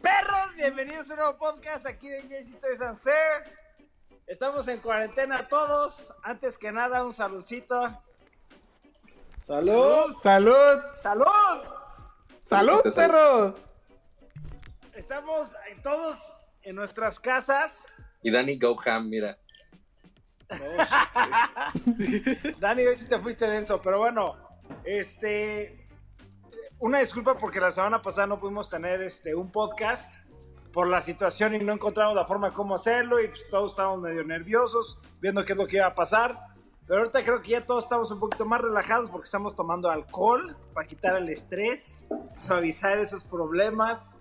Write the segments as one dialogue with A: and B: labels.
A: Perros, bienvenidos a un nuevo podcast aquí de Jaycee Toys and Sir. Estamos en cuarentena todos. Antes que nada, un saludcito. ¡Salud!
B: ¡Salud!
A: ¡Salud!
B: ¡Salud,
C: Salud.
B: perro!
A: Estamos todos en nuestras casas.
C: Y Danny Goham, mira.
A: Dani, hoy sí te fuiste denso, pero bueno, este, una disculpa porque la semana pasada no pudimos tener este un podcast por la situación y no encontramos la forma de cómo hacerlo y pues todos estábamos medio nerviosos viendo qué es lo que iba a pasar. Pero ahorita creo que ya todos estamos un poquito más relajados porque estamos tomando alcohol para quitar el estrés, suavizar esos problemas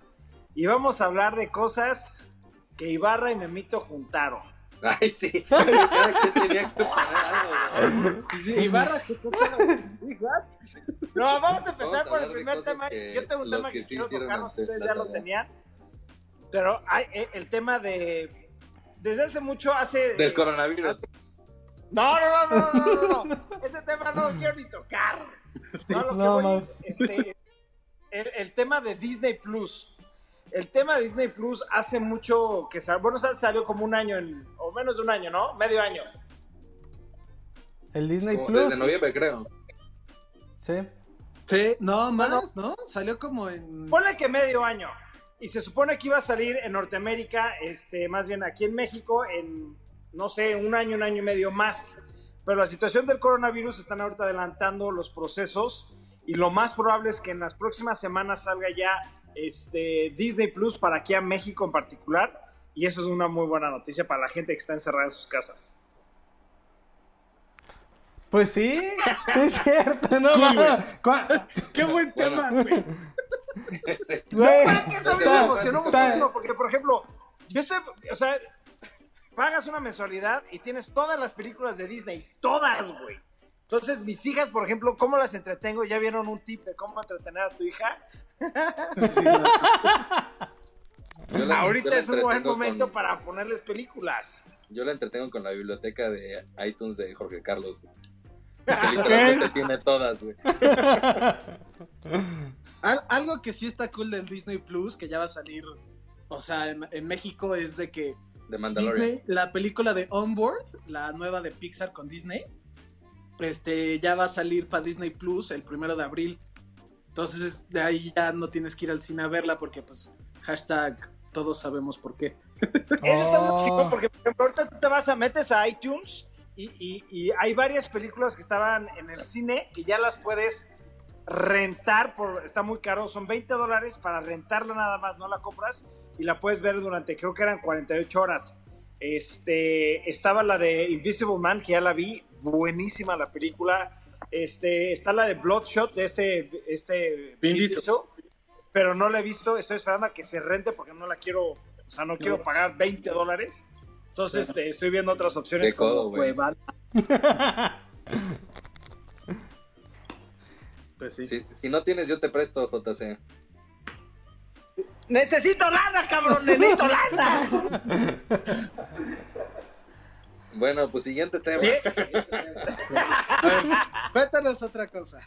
A: y vamos a hablar de cosas que Ibarra y Memito juntaron.
C: Ay, sí. Cada quien tenía que poner algo, güey.
A: Ibarra No, vamos a empezar
C: Vamos a
A: por el primer tema.
C: que
A: Yo tengo un tema
C: que
A: que,
C: sí
A: quiero
C: hicieron
A: tocar, no sé si
C: antes
A: ustedes ya lo tenían. Pero hay, eh, el tema de. Desde hace mucho, hace.
C: Del coronavirus.
A: No, no, no, no, no, no, no. Ese tema no lo quiero ni tocar. No, lo que
B: no,
A: voy
B: no.
A: es, este, el, el tema de Disney Plus. El tema de Disney Plus hace mucho que salió. Bueno, sal- salió como un año, en- o menos de un año, ¿no? Medio año.
B: El Disney
C: Como
B: Plus.
C: Desde noviembre, creo.
B: Sí.
D: Sí, no, más. ¿no? Salió como en...
A: Ponle que medio año. Y se supone que iba a salir en Norteamérica, este, más bien aquí en México, en, no sé, un año, un año y medio más. Pero la situación del coronavirus están ahorita adelantando los procesos y lo más probable es que en las próximas semanas salga ya este, Disney Plus para aquí a México en particular. Y eso es una muy buena noticia para la gente que está encerrada en sus casas.
B: Pues sí, sí es cierto, no
A: ¡Qué buen tema, güey! Pero es que eso a mí me emocionó muchísimo, porque, por ejemplo, yo estoy, o sea, pagas una mensualidad y tienes todas las películas de Disney, todas, güey. Entonces, mis hijas, por ejemplo, ¿cómo las entretengo? ¿Ya vieron un tip de cómo entretener a tu hija? Ahorita es un buen momento
C: con-
A: para ponerles películas.
C: Yo la entretengo con la biblioteca de iTunes de Jorge Carlos. Que literalmente tiene todas, güey.
D: Al- algo que sí está cool del Disney Plus, que ya va a salir, o sea, en, en México, es de que
C: De Mandalorian.
D: Disney, la película de Onboard, la nueva de Pixar con Disney, este, ya va a salir para Disney Plus el primero de abril. Entonces, de ahí ya no tienes que ir al cine a verla porque, pues, hashtag, todos sabemos por qué.
A: Eso está muy
B: Oh.
A: chido porque, por ejemplo, ahorita tú te vas a metes a iTunes y, y- y hay varias películas que estaban en el cine que ya las puedes rentar, por, está muy caro, son 20 dólares para rentarla nada más, no la compras y la puedes ver durante, creo que eran 48 horas. Este, estaba la de Invisible Man, que ya la vi, buenísima la película. Este, está la de Bloodshot, de este, este
D: Vin Diesel.
A: Pero no la he visto, estoy esperando a que se rente porque no la quiero, o sea, no quiero pagar 20 dólares. Entonces, este, estoy viendo otras opciones como. Cuevana.
D: Pues sí.
C: Si, si no tienes, yo te presto, JC.
A: ¡Necesito lana, cabrón! ¡Necesito lana!
C: Bueno, pues siguiente tema.
A: ¿Sí?
D: A ver, cuéntanos otra cosa.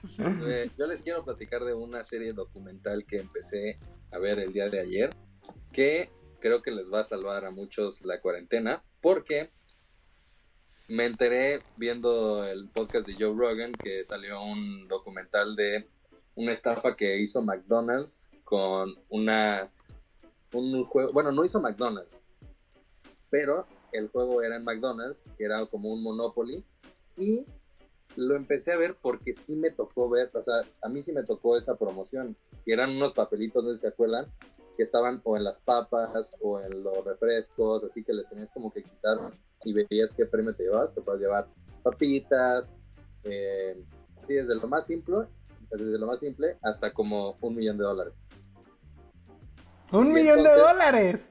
C: Eh, yo les quiero platicar de una serie documental que empecé a ver el día de ayer, que creo que les va a salvar a muchos la cuarentena, porque me enteré viendo el podcast de Joe Rogan que salió un documental de una estafa que hizo McDonald's con una un juego, bueno, no hizo McDonald's, pero el juego era en McDonald's, que era como un Monopoly, y lo empecé a ver porque sí me tocó ver, o sea, a mí sí me tocó esa promoción, que eran unos papelitos, no sé si se acuerdan, que estaban o en las papas o en los refrescos, así que les tenías como que quitar y veías qué premio te llevabas, te puedes llevar papitas, eh, sí, desde lo más simple, desde lo más simple hasta como un millón de dólares.
B: Un
C: Y
B: millón de dólares.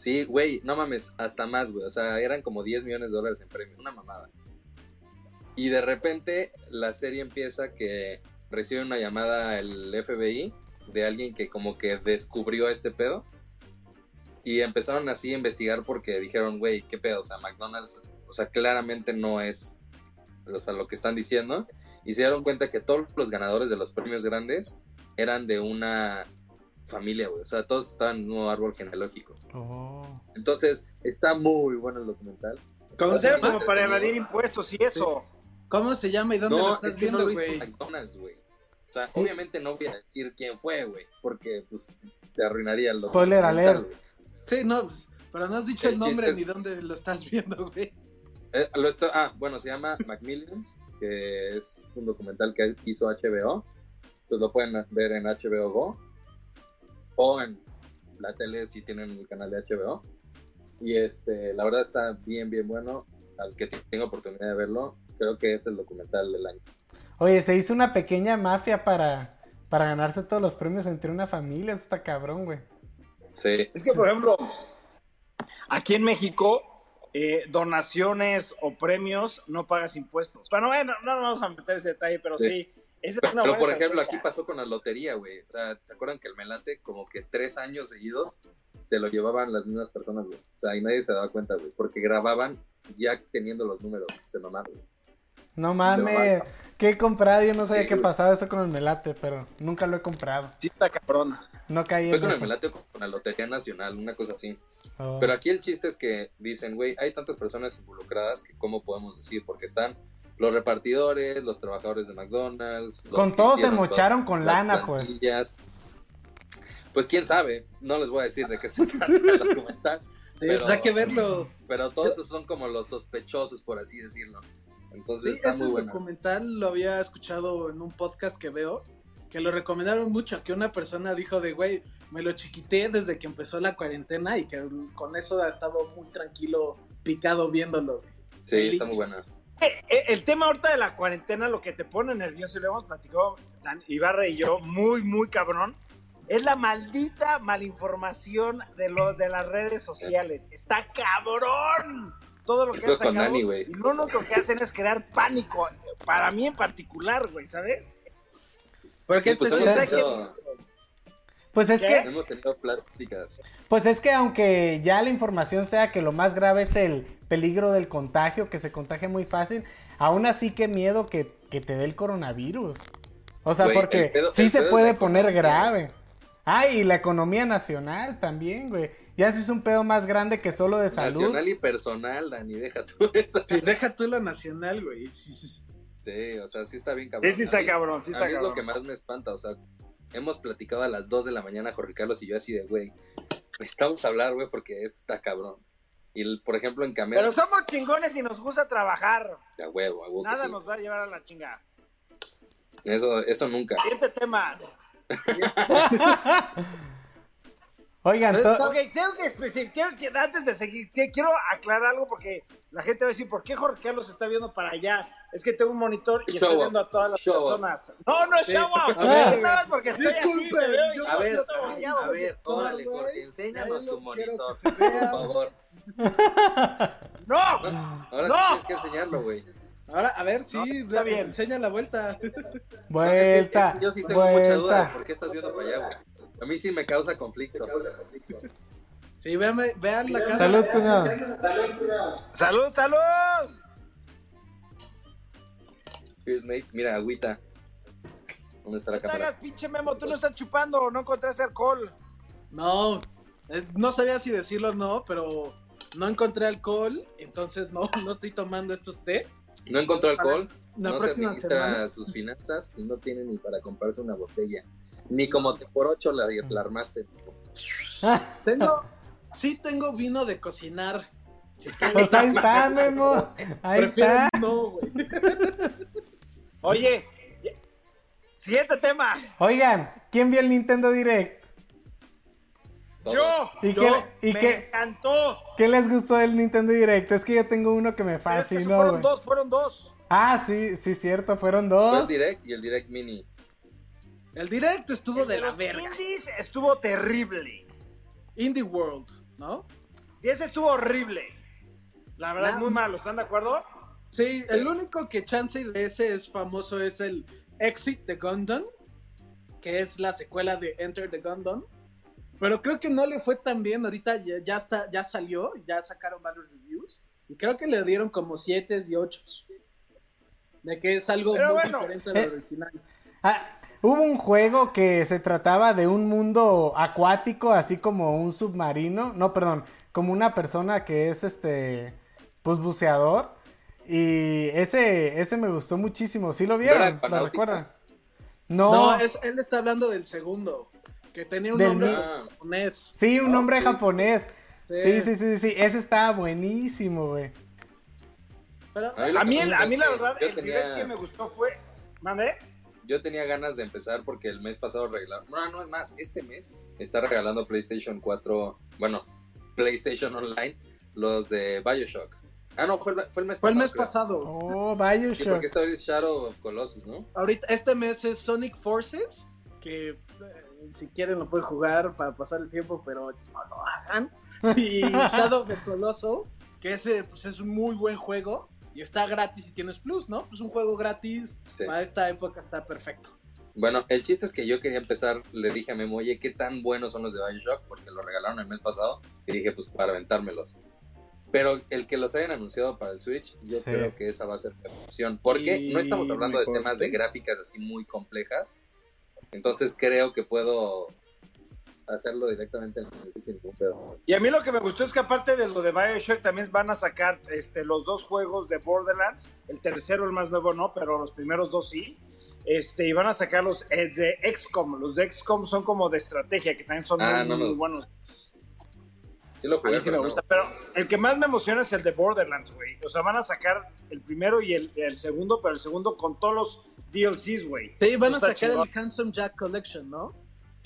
C: Sí, güey, no mames, hasta más, güey. O sea, eran como 10 millones de dólares en premios, una mamada. Y de repente la serie empieza que recibe una llamada el FBI de alguien que como que descubrió este pedo. Y empezaron así a investigar porque dijeron, güey, ¿qué pedo? O sea, McDonald's, o sea, claramente no es, o sea, lo que están diciendo. y se dieron cuenta que todos los ganadores de los premios grandes eran de una familia, güey. O sea, todos estaban en un nuevo árbol genealógico.
B: Oh.
C: Entonces, está muy bueno el documental.
A: Como,
C: Está
A: como para evadir impuestos y eso.
D: ¿Cómo se llama y dónde lo
C: No,
D: estás
C: es que no
D: viendo, güey?
C: McDonald's, güey. O sea, obviamente no voy a decir quién fue, güey, porque pues te arruinaría el
B: Spoiler
C: documental,
B: alert.
C: güey.
D: Sí, no, pues, pero no has dicho el,
C: El
D: nombre ni dónde lo estás viendo, güey.
C: Eh, lo estoy- ah, bueno, se llama Macmillions, que es un documental que hizo HBO. Pues lo pueden ver en HBO Go o en la tele si tienen el canal de HBO. Y este, la verdad está bien, bien bueno. Al que tenga oportunidad de verlo, creo que es el documental del año.
B: Oye, se hizo una pequeña mafia para, para ganarse todos los premios entre una familia. Eso está cabrón, güey.
C: Sí,
A: Es que, por ejemplo, aquí en México, eh, donaciones o premios no pagas impuestos. Bueno, bueno, no nos vamos a meter ese detalle, pero sí.
C: Sí.
A: Esa es
C: Pero,
A: una
C: pero,
A: buena
C: por ejemplo, aquí pasó con la lotería, güey. O sea, ¿se acuerdan que el Melate, como que tres años seguidos, se lo llevaban las mismas personas, güey? O sea, y nadie se daba cuenta, güey. Porque grababan ya teniendo los números. Se mamaron, güey.
B: No mames. ¿Qué he comprado? Yo no sabía
C: Sí,
B: que
C: güey.
B: pasaba eso con el melate, pero nunca lo he comprado.
A: Sí, está cabrón.
B: No caí
C: Fue
B: en
C: con el. Melate o con la Lotería Nacional, una cosa así.
B: Oh.
C: Pero aquí el chiste es que dicen, güey, hay tantas personas involucradas que cómo podemos decir, porque están los repartidores, los trabajadores de McDonald's.
B: Con todos se mocharon con lana, pues.
C: Pues quién sabe, no les voy a decir de qué se trata el documental,
D: Sí,
C: Pero-
D: pues hay que verlo.
C: pero todos esos son como los sospechosos, por así decirlo. Entonces
D: Sí,
C: está
D: ese
C: muy bueno.
D: documental lo había escuchado en un podcast que veo, que lo recomendaron mucho, que una persona dijo de, güey, me lo chiquité desde que empezó la cuarentena y que con eso ha estado muy tranquilo, picado viéndolo.
C: Sí, está muy buena.
A: Eh, eh, El tema ahorita de la cuarentena, lo que te pone nervioso, y lo hemos platicado Dan Ibarra y yo, muy, muy cabrón, es la maldita malinformación de, lo, de las redes sociales. Está cabrón todo lo que han
C: con
A: sacado.
C: Dani, güey.
A: y lo único que hacen es crear pánico, para mí en particular, güey, ¿sabes?
D: Porque
C: Sí, pues
B: Pues es
A: ¿Qué?
B: que,
C: hemos tenido pláticas.
B: pues es que aunque ya la información sea que lo más grave es el peligro del contagio, que se contagia muy fácil, aún así qué miedo que, que te dé el coronavirus. O sea,
C: Güey,
B: porque
C: pedo-
B: sí se puede poner grave. Ah, y la economía nacional también, güey. Ya sí es un pedo más grande que solo de salud.
C: Nacional y personal, Dani, deja tú eso.
D: Sí, deja tú la nacional, güey.
C: Sí, o sea, sí está bien cabrón.
A: Sí, sí está
C: A mí-
A: cabrón, sí
C: a
A: está
C: mí es lo
A: cabrón.
C: que más me espanta, o sea, hemos platicado a las 2 de la mañana, Jorge Carlos y yo así de, güey, necesitamos hablar, güey, porque esto está cabrón. Y, por ejemplo, en Camera,
A: Pero somos chingones y nos gusta trabajar.
C: de huevo, a huevo
A: Nada
C: sí.
A: nos va a llevar a la chinga.
C: Eso, esto nunca.
A: Siguiente tema.
B: Oigan, to-
A: Ok, tengo que especificar, que antes de seguir, quiero aclarar algo porque la gente va a decir, ¿por qué Jorge Carlos está viendo para allá? Es que tengo un monitor y
C: Show
A: estoy viendo a todas las
C: Show
A: personas. No, no es
D: Sí.
A: show off.
D: A ver,
A: más porque estoy así,
D: disculpe,
A: veo y
D: yo-
A: yo
C: A ver,
A: volteado.
C: a ver, órale. Jorge, enséñanos tu
D: no
C: monitor, por favor.
A: ¡No!
C: Ahora
A: ¡No!
C: sí tienes que enseñarlo, güey.
D: Ahora, a ver, sí,
A: No, está
D: la-
A: bien.
D: enseña la vuelta.
C: No, es que- es que
B: vuelta,
C: yo sí tengo mucha duda de por qué estás viendo para allá, güey. A mí sí me causa conflicto.
D: Sí, vean, vean la cámara.
B: Salud, cuñado.
A: ¡Salud, salud!
C: Cheers, mate. Mira, agüita. ¿Dónde está la
A: No te
C: cámara?
A: hagas, pinche Memo, tú no estás chupando, no encontraste alcohol.
D: No, eh, no sabía si decirlo o no, pero no encontré alcohol, entonces no, no estoy tomando estos té.
C: No encontró alcohol,
D: La
C: no se
D: próxima
C: administra
D: semana.
C: sus finanzas y no tiene ni para comprarse una botella. Ni como te por ocho la, la armaste.
D: Tengo, sí tengo vino de cocinar. Si
B: Pues ahí está, Memo. Ahí
D: prefiero
B: está.
D: no, güey.
A: Oye, siguiente tema.
B: Oigan, ¿quién vio el Nintendo Direct?
C: Todos.
A: Yo.
B: ¿Y
A: yo,
B: qué- y
A: me
B: qué-
A: encantó.
B: ¿Qué les gustó del Nintendo Direct? Es que yo tengo uno que me
A: Pero es que
B: fascinó,
A: fueron
B: güey.
A: dos, fueron dos.
B: Ah, sí, sí, cierto, fueron
C: Fue el
B: dos.
C: Direct y el Direct Mini.
D: El directo estuvo
A: El
D: de la
A: los
D: verga.
A: indies estuvo terrible.
D: Indie World, ¿no?
A: Y ese estuvo horrible. La verdad, muy malo, ¿están de acuerdo?
D: Sí, el único que chance de ese es famoso es el Exit the Gundam, que es la secuela de Enter the Gundam. Pero creo que no le fue tan bien. Ahorita ya, ya está, ya salió, ya sacaron varios reviews. Y creo que le dieron como 7 y 8. De que es algo
A: Pero
D: muy
A: bueno,
D: diferente a lo
B: eh,
D: original.
B: Ah, hubo un juego que se trataba de un mundo acuático, así como un submarino. No, perdón, como una persona que es este, pues buceador. Y ese, ese me gustó muchísimo. ¿Sí lo
C: ¿No era
B: vieron? ¿Lo recuerdan? No,
D: No, es, él está hablando del segundo. Que tenía un
B: Del
D: nombre
B: mi-
D: japonés.
B: sí, un
C: Ah,
B: nombre japonés.
D: Sí.
B: Sí, sí, sí, sí, ese estaba buenísimo, güey.
D: Pero
C: A mí
A: A mí, a la verdad, el
C: tenía-
A: que me gustó fue. ¿Mande?
C: Yo tenía ganas de empezar porque el mes pasado regalaron. No, no es más. Este mes está regalando PlayStation 4. Bueno, PlayStation Online. Los de Bioshock. Ah, no, fue el, fue el mes
D: fue el
C: pasado.
D: mes
C: creo.
D: pasado.
B: Oh,
C: Sí,
B: Bioshock.
C: porque esta es Shadow of Colossus, ¿no?
D: Ahorita, este mes es Sonic Forces. Que eh, si quieren lo pueden jugar para pasar el tiempo, pero no lo hagan. Y Shadow of the Colossal, que ese pues, es un muy buen juego. Y está gratis si tienes Plus, ¿no? Pues un juego gratis
C: Sí.
D: para esta época está perfecto.
C: Bueno, el chiste es que yo quería empezar, le dije a Memo, oye, ¿qué tan buenos son los de Bioshock? Porque lo regalaron el mes pasado y dije, pues para aventármelos. Pero el que los hayan anunciado para el Switch, yo
B: Sí.
C: creo que esa va a ser la opción. Porque
A: Y
C: no estamos hablando de temas de gráficas así muy complejas. Entonces creo que puedo hacerlo directamente en el sin ningún pedo.
A: Y a mí lo que me gustó es que aparte de lo de Bioshock también van a sacar este, los dos juegos de Borderlands, el tercero, el más nuevo no, pero los primeros dos sí. Este, y van a sacar los eh, de XCOM. Los de XCOM son como de estrategia, que también son
C: Ah,
A: muy,
C: no
A: buenos.
C: Sí lo
A: A
C: jugué,
A: mí sí me
C: no.
A: gusta, pero el que más me emociona es el de Borderlands, güey. O sea, van a sacar el primero y el, el segundo, pero el segundo con todos los DLCs, güey.
D: Sí, van a sacar el Handsome Jack Collection, ¿no?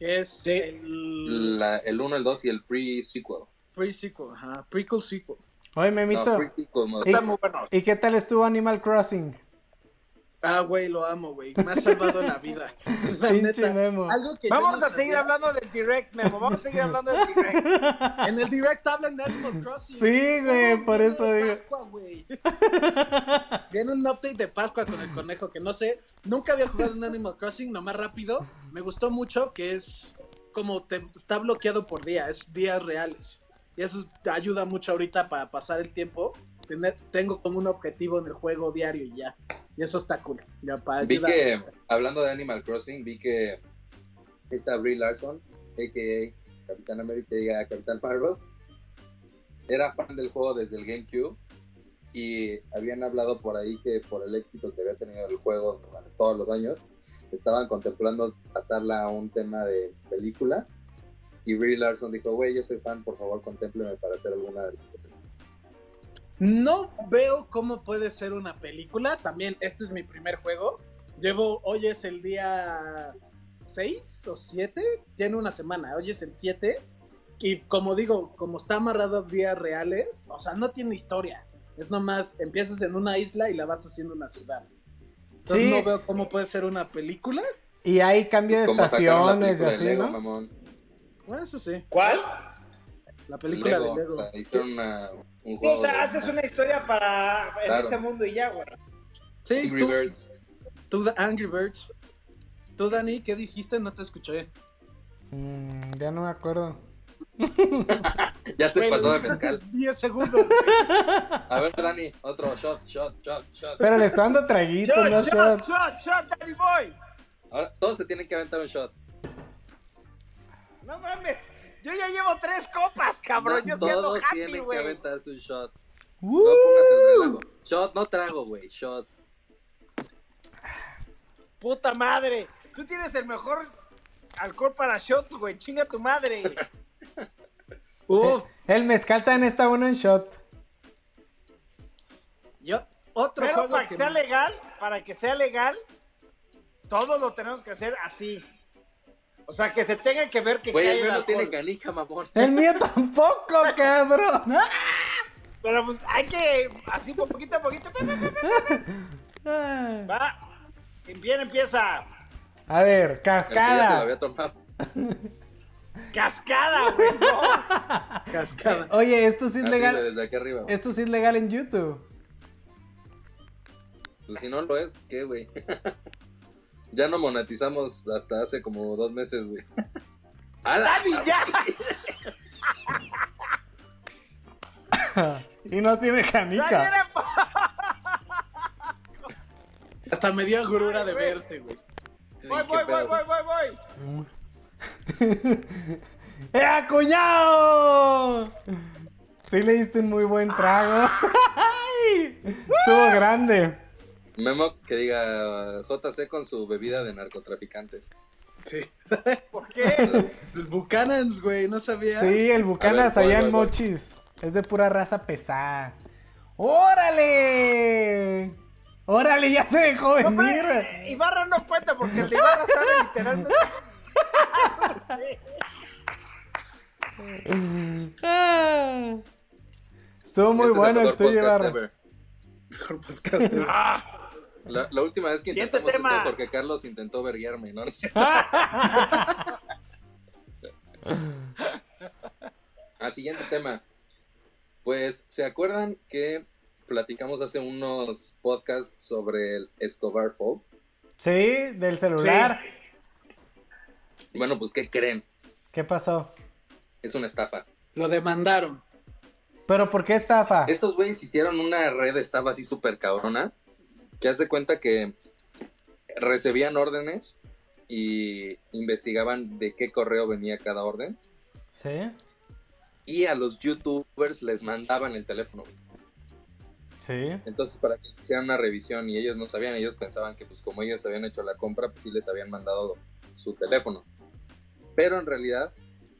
D: Que es
A: Sí.
D: el
C: La- el 1, el 2 y el pre-sequel.
D: pre-sequel, ajá, prequel sequel.
B: Oye,
C: No,
B: Memito.
C: pre-sequel, más-
B: ¿Y. ¿Y qué tal estuvo Animal Crossing?
D: Ah, güey, lo amo, güey. Me ha salvado la vida. La
B: Pinche
D: neta.
B: Memo.
D: Algo que
A: Vamos
D: no
A: a seguir
D: sabía.
A: hablando del Direct, Memo. Vamos a seguir hablando del Direct.
D: En el direct hablan de Animal Crossing.
B: Sí, güey, por eso digo.
D: Pascua, güey. Viene un update de Pascua con el conejo que no sé. Nunca había jugado en Animal Crossing, nomás rápido. Me gustó mucho que es como te, está bloqueado por día, es días reales. Y eso ayuda mucho ahorita para pasar el tiempo. Tener- tengo como un objetivo en el juego diario y ya. Y eso está cool. Ya para
C: Vi que, hablando de Animal Crossing, vi que esta Brie Larson, a.k.a. Capitán América y Capitán Marvel, era fan del juego desde el GameCube y habían hablado por ahí que por el éxito que había tenido el juego durante todos los años, estaban contemplando pasarla a un tema de película y Brie Larson dijo, güey, yo soy fan, por favor, contémpleme para hacer alguna de las cosas.
D: No veo cómo puede ser una película. También, este es mi primer juego. Llevo, hoy es el día 6 o 7. Tiene una semana, hoy es el 7. Y como digo, como está amarrado a días reales, o sea, no tiene historia. Es nomás, empiezas en una isla y la vas haciendo una ciudad. Entonces
B: Sí.
D: no veo cómo puede ser una película.
B: Y hay cambio de estaciones y así,
C: Lego,
B: ¿no?
C: mamón.
D: Bueno, eso sí.
A: ¿Cuál?
D: La película
C: Lego,
D: de Lego.
C: o sea, hicieron una- un
A: O sea,
C: de-
A: haces una historia para en ese mundo y ya, güey.
D: Sí,
C: Angry
D: tú,
C: Birds.
D: tú, Angry Birds. Tú, Dani, ¿qué dijiste? No te escuché.
B: Mm, ya no me acuerdo.
C: Ya se pasó de mezcal.
D: hace 10 segundos.
C: A ver, Dani, otro shot, shot, shot, shot.
B: Pero le está dando traguito,
A: Shot,
B: no
A: shot,
B: shot.
A: shot, shot, Danny Boy.
C: Ahora todos se tienen que aventar un shot.
A: No mames. Yo ya llevo tres copas, cabrón.
C: No,
A: yo siendo
C: todos
A: happy,
C: tienen que
A: güey.
C: aventarse un shot.
B: ¡Uh!
C: No pongas el relajo. Shot, no trago, güey. Shot.
A: Puta madre. Tú tienes el mejor alcohol para shots, güey. Chinga tu madre.
D: Uf,
B: El mezcal también está uno en shot.
D: yo, otro
A: Pero
D: juego
A: para que
D: que
A: sea legal, para que sea legal, todos lo tenemos que hacer así. O sea, que se tenga que ver que
C: Güey,
A: cae
C: el mío no tiene canija, mamón.
B: El mío tampoco, cabrón.
A: Pero pues hay que, así poquito a poquito. Va. Bien, empieza.
B: A ver,
C: ya se
B: cascada.
C: había tomado.
A: Cascada, güey. No.
D: cascada.
B: Oye, esto sí es
C: Así, güey,
B: legal.
C: desde aquí arriba. güey.
B: Esto sí es legal en YouTube.
C: Pues si no lo es, ¿qué, güey? Ya no monetizamos hasta hace como dos meses, güey. ¡Hala!
A: Dani, ya.
B: Y no tiene canica.
A: era-
D: Hasta me dio agrura de verte, güey.
C: Sí,
A: voy, voy, voy,
C: pedo.
A: voy, voy, voy.
B: ¡Eh, cuñado! Sí le diste un muy buen trago. ¡Ay! Estuvo grande.
C: Memo que diga JC con su bebida de narcotraficantes.
D: Sí.
A: ¿Por qué?
D: Los Buchanans, güey, ¿no sabías?
B: Sí, el Bucanas allá en
C: voy.
B: Mochis. Es de pura raza pesada. ¡Órale! ¡Órale! Ya se dejó
A: No,
B: venir.
A: hombre, Ibarra no cuenta porque el de Ibarra sale literalmente. Sí.
B: Ah. Estuvo muy
C: Este es
B: bueno el
C: mejor
B: tuyo,
C: podcast
B: Ibarra.
C: ever.
D: Mejor podcast. de-
C: La, la última vez que intentamos esto porque Carlos intentó verguiarme, ¿no? Al siguiente tema. Pues, ¿se acuerdan que platicamos hace unos podcasts sobre el Escobar Fall?
B: Sí, del celular.
C: Bueno, pues, ¿qué creen?
B: ¿Qué pasó?
C: Es una estafa.
D: Lo demandaron.
B: ¿Pero por qué estafa?
C: Estos güeyes hicieron una red de estafa así súper cabrona, que hace cuenta que recibían órdenes y investigaban de qué correo venía cada orden
B: Sí,
C: y a los youtubers les mandaban el teléfono.
B: sí.
C: Entonces para que hicieran una revisión y ellos no sabían, ellos pensaban que pues como ellos habían hecho la compra, pues sí les habían mandado su teléfono. Pero en realidad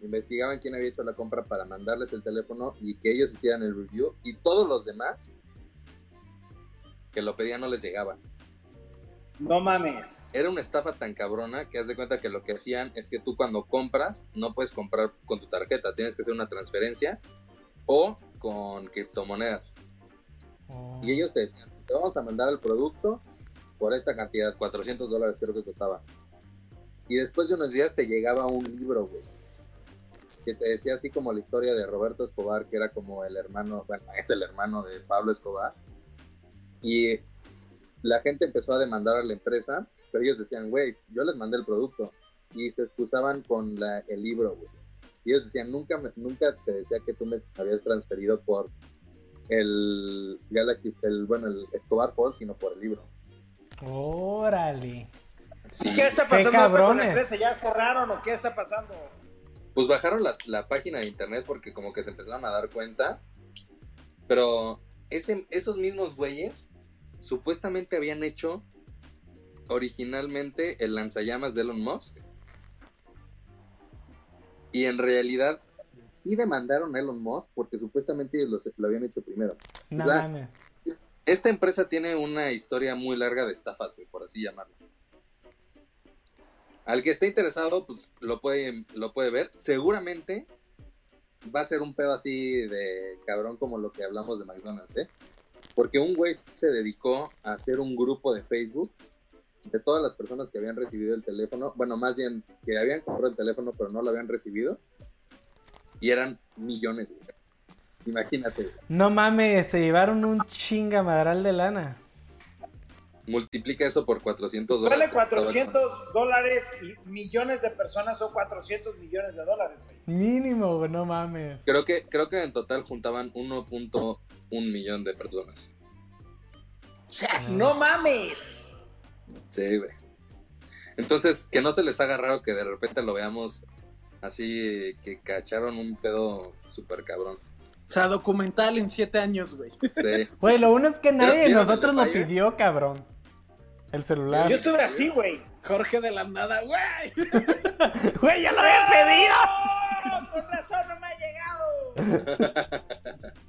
C: investigaban quién había hecho la compra para mandarles el teléfono y que ellos hicieran el review y todos los demás que lo pedían no les llegaba.
A: No mames.
C: Era una estafa tan cabrona que haz de cuenta que lo que hacían es que tú cuando compras no puedes comprar con tu tarjeta, tienes que hacer una transferencia o con criptomonedas.
B: Oh.
C: Y ellos te decían, te vamos a mandar el producto por esta cantidad, 400 dólares creo que costaba. Y después de unos días te llegaba un libro, güey. Que te decía así como la historia de Roberto Escobar, que era como el hermano, bueno, es el hermano de Pablo Escobar. Y la gente empezó a demandar a la empresa, pero ellos decían, güey, yo les mandé el producto. Y se excusaban con la- el libro, güey. Y ellos decían, nunca, me- nunca te decía que tú me habías transferido por el Galaxy, el, bueno, el Escobar Fall, sino por el libro.
B: Órale.
C: Sí.
A: ¿Qué está pasando
B: Qué
A: con
B: cabrones.
A: la empresa? ¿Ya cerraron o qué está pasando?
C: Pues bajaron la, la página de internet porque como que se empezaron a dar cuenta. Pero ese, esos mismos güeyes supuestamente habían hecho originalmente el lanzallamas de Elon Musk. Y en realidad sí demandaron a Elon Musk porque supuestamente ellos lo, lo habían hecho primero.
B: No
C: La-. Esta empresa tiene una historia muy larga de estafas, por así llamarlo. Al que esté interesado, pues lo puede, lo puede ver. Seguramente va a ser un pedo así de cabrón como lo que hablamos de McDonald's, ¿eh? Porque un güey se dedicó a hacer un grupo de Facebook de todas las personas que habían recibido el teléfono, bueno, más bien que habían comprado el teléfono pero no lo habían recibido. Y eran millones, güey. Imagínate.
B: No mames, se llevaron un chingamadral de lana.
C: multiplica eso por 400 dólares.
A: Vale 400 dólares y millones de personas son 400 millones de dólares, güey.
B: Mínimo, güey, no mames.
C: Creo que, creo que en total juntaban 1.1 millón de personas.
A: ¡No mames!
C: Sí, güey. Entonces, que no se les haga raro que de repente lo veamos así, que cacharon un pedo súper cabrón.
D: O sea, documental en siete años, güey.
C: Sí.
B: Güey, lo bueno es que nadie de
C: ¿vieron el
B: nosotros lo pidió, cabrón. El celular.
A: Yo estuve así, güey.
D: Jorge de la nada, güey.
B: Güey, ya lo había pedido.
A: Con razón no me ha llegado.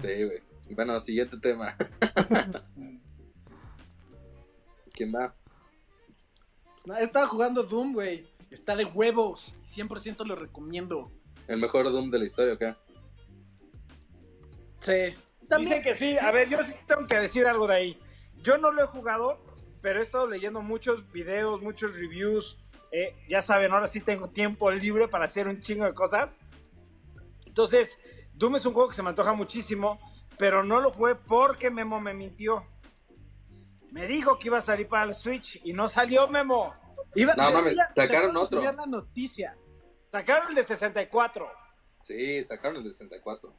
C: Sí, güey. Bueno, siguiente tema. ¿Quién va?
D: Pues nada, estaba jugando Doom, güey. Está de huevos. 100% lo recomiendo.
C: ¿El mejor Doom de la historia o qué?
D: Sí.
A: Dicen que sí. A ver, yo sí tengo que decir algo de ahí. Yo no lo he jugado, pero he estado leyendo muchos videos, muchos reviews. Eh, ya saben, ahora sí tengo tiempo libre para hacer un chingo de cosas. Entonces, Doom es un juego que se me antoja muchísimo, pero no lo jugué porque Memo me mintió. Me dijo que iba a salir para el Switch y no salió Memo.
D: Iba-
C: No, mames, sacaron otro.
D: la noticia.
A: Sacaron el de 64.
C: Sí, sacaron el de 64.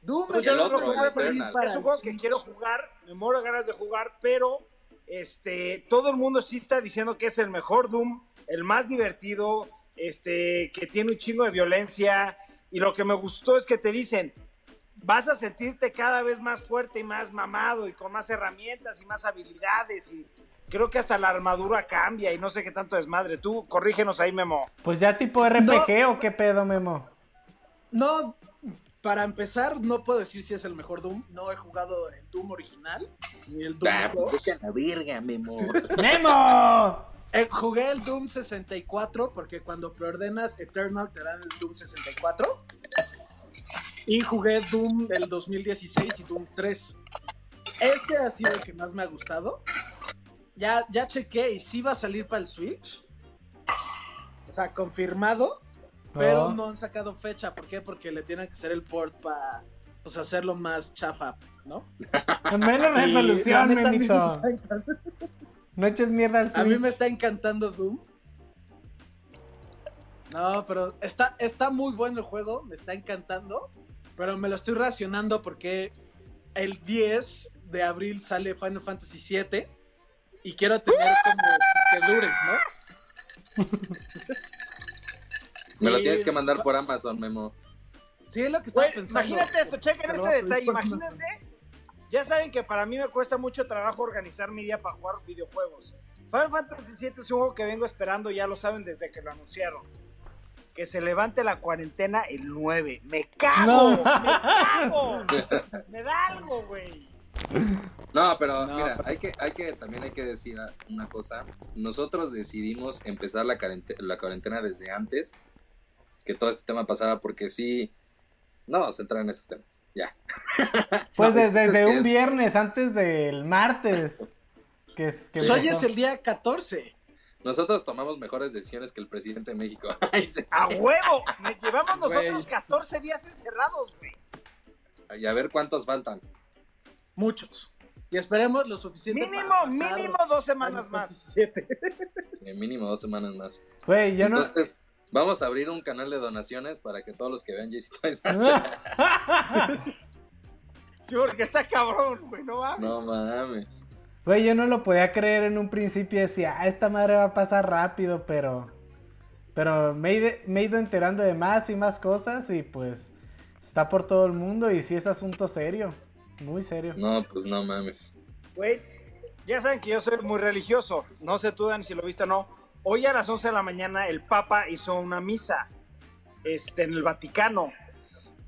D: Doom
A: Pues
D: es
A: yo
C: el
A: no
C: otro, Eternal.
A: pero es un juego que quiero jugar, me muero ganas de jugar, pero este, todo el mundo sí está diciendo que es el mejor Doom, el más divertido, este, que tiene un chingo de violencia. Y lo que me gustó es que te dicen, vas a sentirte cada vez más fuerte y más mamado y con más herramientas y más habilidades y creo que hasta la armadura cambia y no sé qué tanto desmadre. Tú corrígenos ahí, Memo.
B: Pues ya tipo RPG o qué pedo, Memo.
D: No, para empezar, no puedo decir si es el mejor Doom. No he jugado el Doom original, ni el Doom
C: Ah,
D: 2.
C: vete a la verga, Memo.
B: ¡Memo!
D: Eh, jugué el Doom 64 porque cuando preordenas Eternal te dan el Doom 64. Y jugué Doom del 2016 y Doom 3. Este ha sido el que más me ha gustado. Ya, ya chequé y sí va a salir para el Switch. O sea, confirmado. Pero
B: Oh.
D: no han sacado fecha. ¿Por qué? Porque le tienen que hacer el port para pues, hacerlo más chafa, ¿no?
B: Menos
D: Y la
B: resolución,
D: neta, a mí me
B: Memito. No eches mierda al
D: A mí
B: Switch.
D: me está encantando Doom. No, pero está, está muy bueno el juego, me está encantando, pero me lo estoy racionando porque el 10 de abril sale Final Fantasy VII y quiero tener como que dure, ¿no?
C: Me lo
D: Y-
C: tienes que mandar por Amazon, Memo.
D: Sí, es lo que estaba pensando.
A: imagínate esto, chequen este detalle. Imagínense, ya saben que para mí me cuesta mucho trabajo organizar mi día para jugar videojuegos. Final Fantasy VII es un juego que vengo esperando, ya lo saben desde que lo anunciaron. Que se levante la cuarentena el 9. ¡Me cago!
B: No.
A: ¡Me cago! ¡Me da algo, güey!
C: No, pero
D: No,
C: mira,
D: pero-
C: hay que, hay que, también hay que decir una cosa. Nosotros decidimos empezar la, cuarente- la cuarentena desde antes que todo este tema pasara porque sí, no vamos a entrar en esos temas. Ya.
B: Pues
C: No,
B: desde un
C: es-
B: viernes, antes del martes. Que,
D: Pues hoy es el día 14.
C: Nosotros tomamos mejores decisiones que el presidente de México.
A: ¡A huevo! Me llevamos nosotros
D: Güey.
A: 14 días encerrados, güey.
C: y a ver cuántos faltan.
D: Muchos. Y esperemos lo suficiente
A: Mínimo,
D: para
A: mínimo dos semanas más.
C: Sí, mínimo dos semanas más.
B: Güey, yo no.
C: Vamos a abrir un canal de donaciones para que todos los que vean JC Toys
A: Sí, porque está cabrón, güey, no mames.
C: No mames.
B: Güey, yo no lo podía creer en un principio. Decía, ah, esta madre va a pasar rápido, pero. Pero me he, ido- me he ido enterando de más y más cosas y pues. Está por todo el mundo y sí es asunto serio. Muy serio.
C: No, pues no mames.
A: Güey, ya saben que yo soy muy religioso. No sé tú, Dan, si lo viste o no. Hoy a las 11 de la mañana el Papa hizo una misa este, en el Vaticano.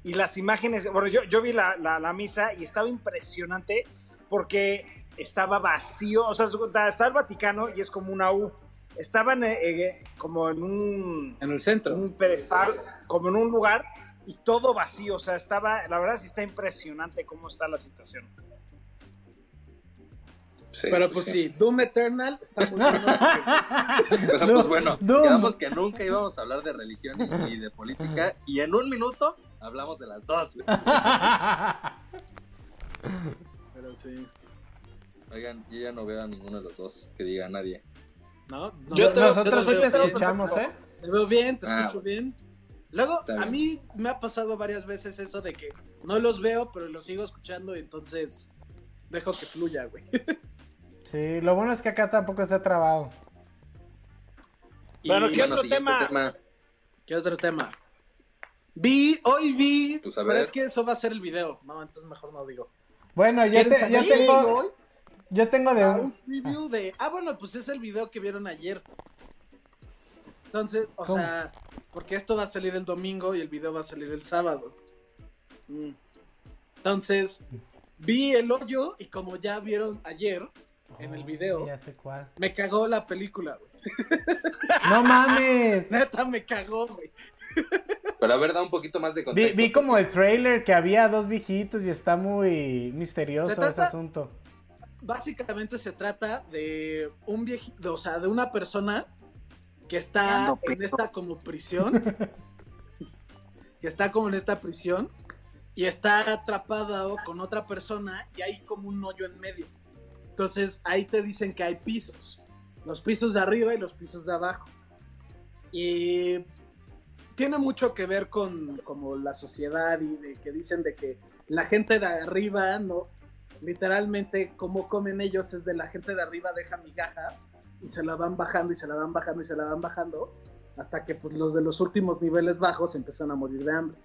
A: Y las imágenes, bueno, yo, yo vi la, la- la misa y estaba impresionante porque estaba vacío. O sea, está está el Vaticano y es como una U. Estaban eh, eh, como en un,
D: En el centro.
A: un pedestal, como en un lugar y todo vacío. O sea, estaba, la verdad sí está impresionante cómo está la situación.
C: Sí,
D: Pero pues sí, Doom Eternal está muy bueno.
C: Pero pues bueno,
B: Doom.
C: quedamos que nunca íbamos a hablar de religión y, y de política. Y en un minuto hablamos de las dos.
D: Pero sí.
C: Oigan, yo ya no veo a ninguno de los dos que diga nadie.
D: ¿No? No,
A: Yo te-
B: Nosotros sí
A: yo
B: te escuchamos, ¿eh?
D: Te veo bien, te
C: Ah.
D: escucho bien. Luego, a mí me ha pasado varias veces eso de que no los veo, pero los sigo escuchando y entonces dejo que fluya, güey.
B: Sí, lo bueno es que acá tampoco se ha trabado.
A: Bueno,
D: Y-
A: ¿qué
C: Bueno,
A: otro tema?
D: ¿Qué otro tema? Vi, hoy vi,
C: Pues
D: pero es que eso va a ser el video, no, entonces mejor no digo.
B: Bueno, yo,
D: ¿Quieren
B: te- yo tengo,
D: hoy?
B: yo tengo de
D: Ah,
B: un...
D: de. Ah, bueno, pues es el video que vieron ayer. Entonces, o
B: ¿Cómo?
D: sea, porque esto va a salir el domingo y el video va a salir el sábado. Mm. Entonces, vi el hoyo y como ya vieron ayer en el video,
B: Oh, Ya sé cuál.
D: me cagó la película, güey.
B: No mames.
D: Neta, me cagó, güey.
C: Pero a ver, da un poquito más de contexto.
B: vi como el trailer que había dos viejitos y está muy misterioso
D: Se
B: ese
D: trata-
B: asunto.
D: Básicamente se trata de un viejito, o sea, de una persona que está en esta como prisión. que está como en esta prisión y está atrapada o- con otra persona y hay como un hoyo en medio. Entonces ahí te dicen que hay pisos. Los pisos de arriba y los pisos de abajo. Y tiene mucho que ver con como la sociedad y que dicen de que la gente de arriba no literalmente como comen ellos es de la gente de arriba deja migajas y se la van bajando y se la van bajando y se la van bajando hasta que pues, los de los últimos niveles bajos empezaron a morir de hambre.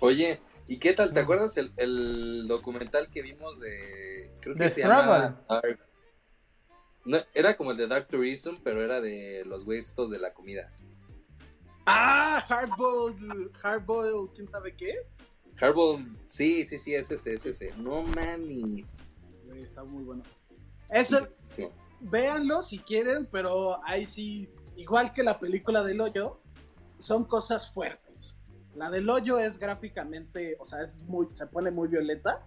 C: Oye, ¿y qué tal? ¿Te acuerdas el, el documental que vimos de... Creo que
B: The
C: se llama Dark- No, era como el de Dark Tourism, pero era de los güeyes estos de la comida.
D: Ah, Hardboiled, Hardboiled, ¿quién sabe qué?
C: Harbol, sí, sí, sí, ese, ese, ese, ese. No mames.
D: Está muy bueno. Eso,
C: Sí.
D: véanlo si quieren, pero ahí sí, igual que la película del hoyo, son cosas fuertes. La del hoyo es gráficamente, o sea, es muy, se pone muy violenta.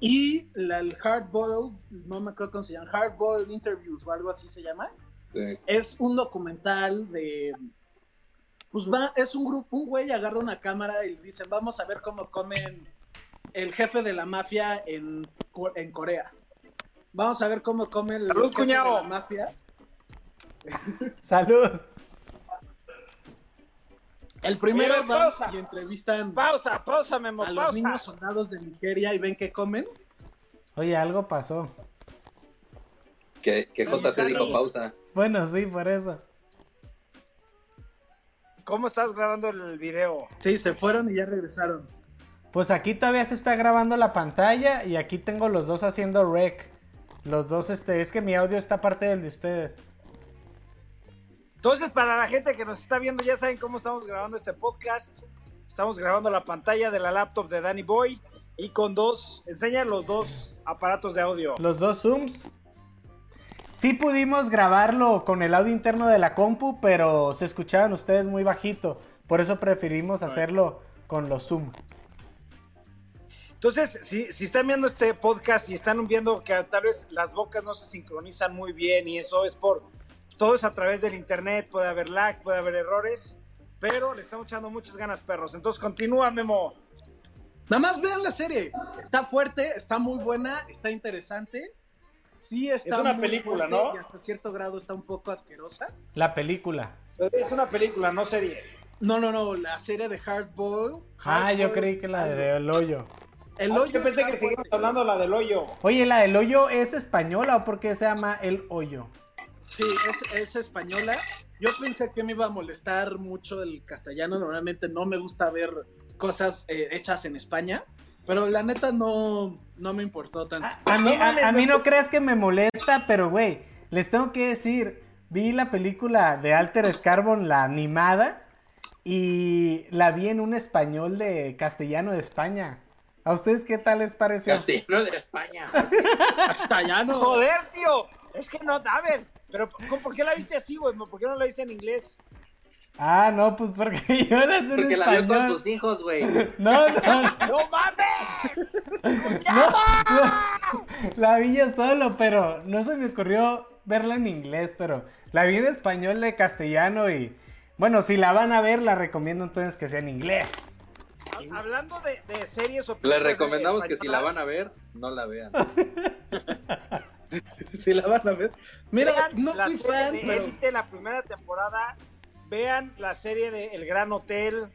D: Y la, el Hardboiled, no me acuerdo cómo se llama, Hardboiled Interviews o algo así se llama,
C: Sí.
D: es un documental de. Pues va, es un grupo, un güey agarra una cámara y dicen, vamos a ver cómo comen el jefe de la mafia en, en Corea. Vamos a ver cómo comen el
A: Salud,
D: jefe de
A: cuñado.
D: la mafia.
B: Salud.
D: El primero
A: Oye,
D: van
A: pausa.
D: y entrevistan
A: Pausa, pausa, Memo,
D: a los
A: pausa.
D: niños soldados de Nigeria y ven qué comen.
B: Oye, algo pasó.
C: Que, que
D: Oye,
C: JC dijo pausa.
B: Bueno, sí, por eso.
A: ¿Cómo estás grabando el video?
D: Sí, se fueron y ya regresaron.
B: Pues aquí todavía se está grabando la pantalla y aquí tengo los dos haciendo rec. Los dos, este, es que mi audio está aparte del de ustedes.
A: Entonces, para la gente que nos está viendo, ya saben cómo estamos grabando este podcast. Estamos grabando la pantalla de la laptop de Danny Boy y con dos, enseña los dos aparatos de audio.
B: Los dos zooms. Sí pudimos grabarlo con el audio interno de la compu, pero se escuchaban ustedes muy bajito. Por eso preferimos hacerlo con los zoom.
A: Entonces, si, si están viendo este podcast y están viendo que tal vez las bocas no se sincronizan muy bien y eso es por, todo es a través del internet, puede haber lag, puede haber errores, pero le estamos echando muchas ganas, perros. Entonces, continúa, Memo.
D: Nada más vean la serie. Está fuerte, está muy buena, está interesante. Sí está
A: Es una
D: muy
A: película,
D: fuerte
A: ¿no?
D: Y hasta cierto grado está un poco asquerosa.
B: La película.
A: Es una película, no serie.
D: No, no, no, la serie de Hardboiled.
B: Ah, yo creí que la de El Hoyo.
D: El
A: Ah,
D: hoyo
A: que pensé que seguíamos hablando la del hoyo.
B: Oye, ¿la del Hoyo es española o por qué se llama El Hoyo?
D: Sí, es, es española. Yo pensé que me iba a molestar mucho el castellano. Normalmente no me gusta ver cosas eh, hechas en España. Pero la neta no, no me importó tanto.
B: A, a mí, a- a mí no creas que me molesta, pero güey, les tengo que decir, vi la película de Altered Carbon, la animada, y la vi en un español de castellano de España. ¿A ustedes qué tal les pareció?
C: Castellano de España.
D: Castellano.
A: Joder, tío. Es que no, ver, pero ¿por qué la viste así, güey? ¿Por qué no la viste en inglés?
B: Ah, no, pues porque yo la vi en
C: Porque la vio con sus hijos, güey.
B: No, no,
A: ¡No mames!
B: no, la, la vi yo solo, pero no se me ocurrió verla en inglés, pero la vi en español de castellano y bueno, si la van a ver, la recomiendo entonces que sea en inglés.
A: Hablando de, de series o
C: Les recomendamos que si la van a ver, no la vean.
D: Si la van a ver. Mira,
A: vean
D: no
A: la
D: fui
A: serie
D: fan,
A: de
D: pero.
A: Élite, la primera temporada. Vean la serie de El Gran Hotel.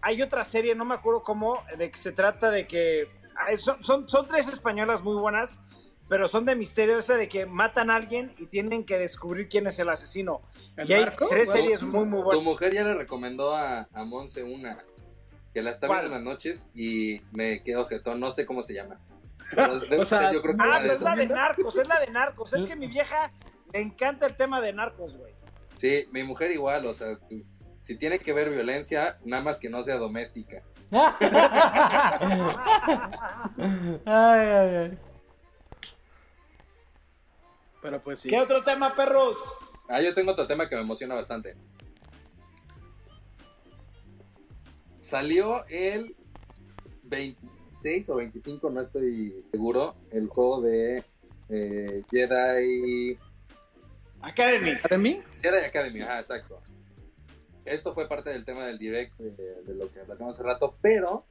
A: Hay otra serie, no me acuerdo cómo, de que se trata de que son, son, son tres españolas muy buenas, pero son de misterio, esa de que matan a alguien y tienen que descubrir quién es el asesino.
D: ¿El
A: y hay tres
D: Bueno,
A: series muy, muy
C: Tu
A: buenas.
C: mujer ya le recomendó a, a Monse una que la está viendo en las noches y me quedo jetón, no sé cómo se llama. Pero debe
D: O sea,
C: ser, yo creo que
A: Ah,
C: de
A: es la de narcos, es la de narcos. Es que mi vieja le encanta el tema de narcos, güey.
C: Sí, mi mujer igual, o sea, si tiene que ver violencia, nada más que no sea doméstica.
B: ay, ay, ay.
D: Pero pues sí.
A: ¿Qué otro tema, perros?
C: Ah, yo tengo otro tema que me emociona bastante. Salió el 26 o 25, no estoy seguro, el juego de eh, Jedi,
A: Academy.
D: ¿De mí?
C: Jedi Academy, ajá, exacto. Esto fue parte del tema del direct de lo que platicamos hace rato, pero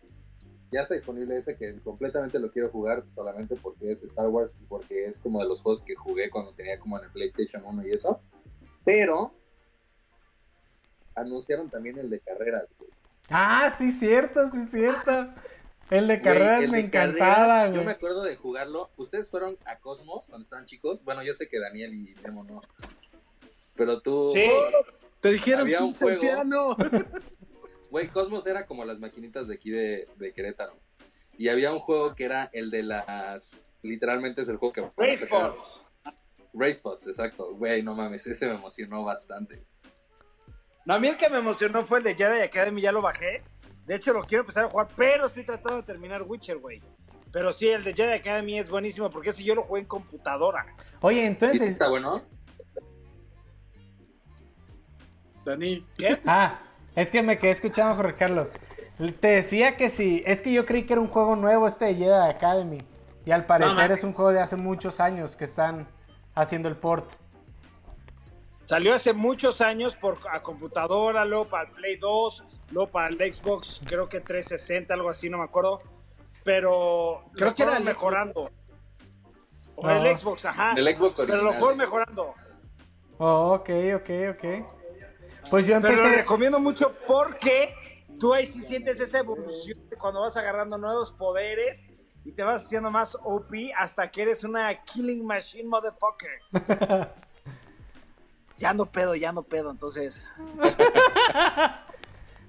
C: ya está disponible ese que completamente lo quiero jugar solamente porque es Star Wars y porque es como de los juegos que jugué cuando tenía como en el PlayStation 1 y eso. Pero anunciaron también el de carreras. güey.
B: Ah, sí, cierto, sí, cierto. El de
C: Güey,
B: carreras
C: el
B: me
C: de
B: encantaba,
C: carreras, Yo
B: güey.
C: me acuerdo de jugarlo. ¿Ustedes fueron a Cosmos cuando estaban chicos? Bueno, yo sé que Daniel y Memo no. Pero tú...
A: Sí.
D: Te dijeron
C: Había un
D: pinche
C: juego.
D: anciano.
C: Güey, Cosmos era como las maquinitas de aquí de, de Querétaro. Y había un juego que era el de las... Literalmente es el juego que... van a
A: Race
C: sacar.
A: Bots.
C: Race Bots, exacto. Güey, no mames, ese me emocionó bastante.
A: No, a mí el que me emocionó fue el de Jedi Academy, ya lo bajé. De hecho, lo quiero empezar a jugar, pero estoy tratando de terminar Witcher, güey. Pero sí, el de Jedi Academy es buenísimo porque ese yo lo jugué en computadora.
B: Oye,
C: ¿Sí
B: entonces...
C: está bueno?
D: Dani.
A: ¿Qué?
B: Ah, es que me quedé escuchando, Jorge Carlos. Te decía que sí, es que yo creí que era un juego nuevo este de Jedi Academy. Y al parecer es un juego de hace muchos años que están haciendo el port.
A: Salió hace muchos años por a computadora, luego para el Play 2, luego para el Xbox, creo que 360, algo así, no me acuerdo. Pero
D: Creo
A: lo
D: que era
A: mejorando. O
B: No.
A: el Xbox, ajá.
C: El Xbox
A: Pero lo
C: original.
A: fueron mejorando.
B: Oh, ok, ok, ok. Pues yo
A: Pero lo
B: empecé...
A: recomiendo mucho porque tú ahí sí sientes esa evolución cuando vas agarrando nuevos poderes y te vas haciendo más OP hasta que eres una killing machine, motherfucker. ya no pedo, ya no pedo, entonces.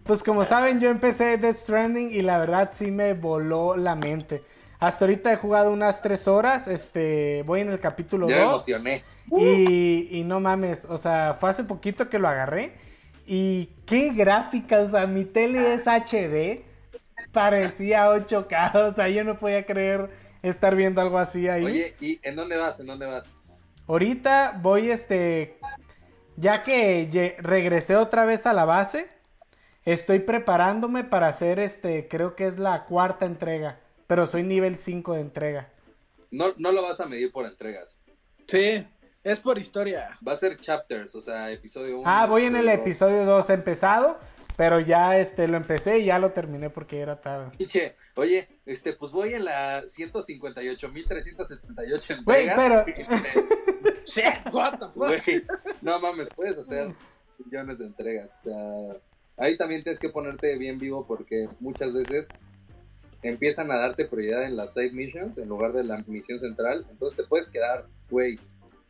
B: Pues como saben, yo empecé Death Stranding y la verdad sí me voló la mente. Hasta ahorita he jugado unas tres horas, este, voy en el capítulo
C: Ya me
B: 2
C: emocioné.
B: y, y no mames, o sea, fue hace poquito que lo agarré y qué gráfica, o sea, mi tele es HD, parecía 8K, o sea, yo no podía creer estar viendo algo así ahí.
C: Oye, ¿y en dónde vas? ¿En dónde vas?
B: Ahorita voy, este, ya que regresé otra vez a la base, estoy preparándome para hacer, este, creo que es la cuarta entrega, pero soy nivel 5 de entrega.
C: No, no lo vas a medir por entregas.
D: Sí, es por historia.
C: Va a ser chapters, o sea, episodio 1.
B: Ah, voy en el episodio 2 empezado, pero ya, este, lo empecé y ya lo terminé porque era tarde.
C: Pinche, oye, este, pues voy en la 158.378
B: Güey,
C: entregas.
B: pero-
D: What the fuck?
C: Güey, no mames, puedes hacer millones de entregas. O sea, ahí también tienes que ponerte bien vivo porque muchas veces empiezan a darte prioridad en las side missions en lugar de la misión central. Entonces te puedes quedar, güey,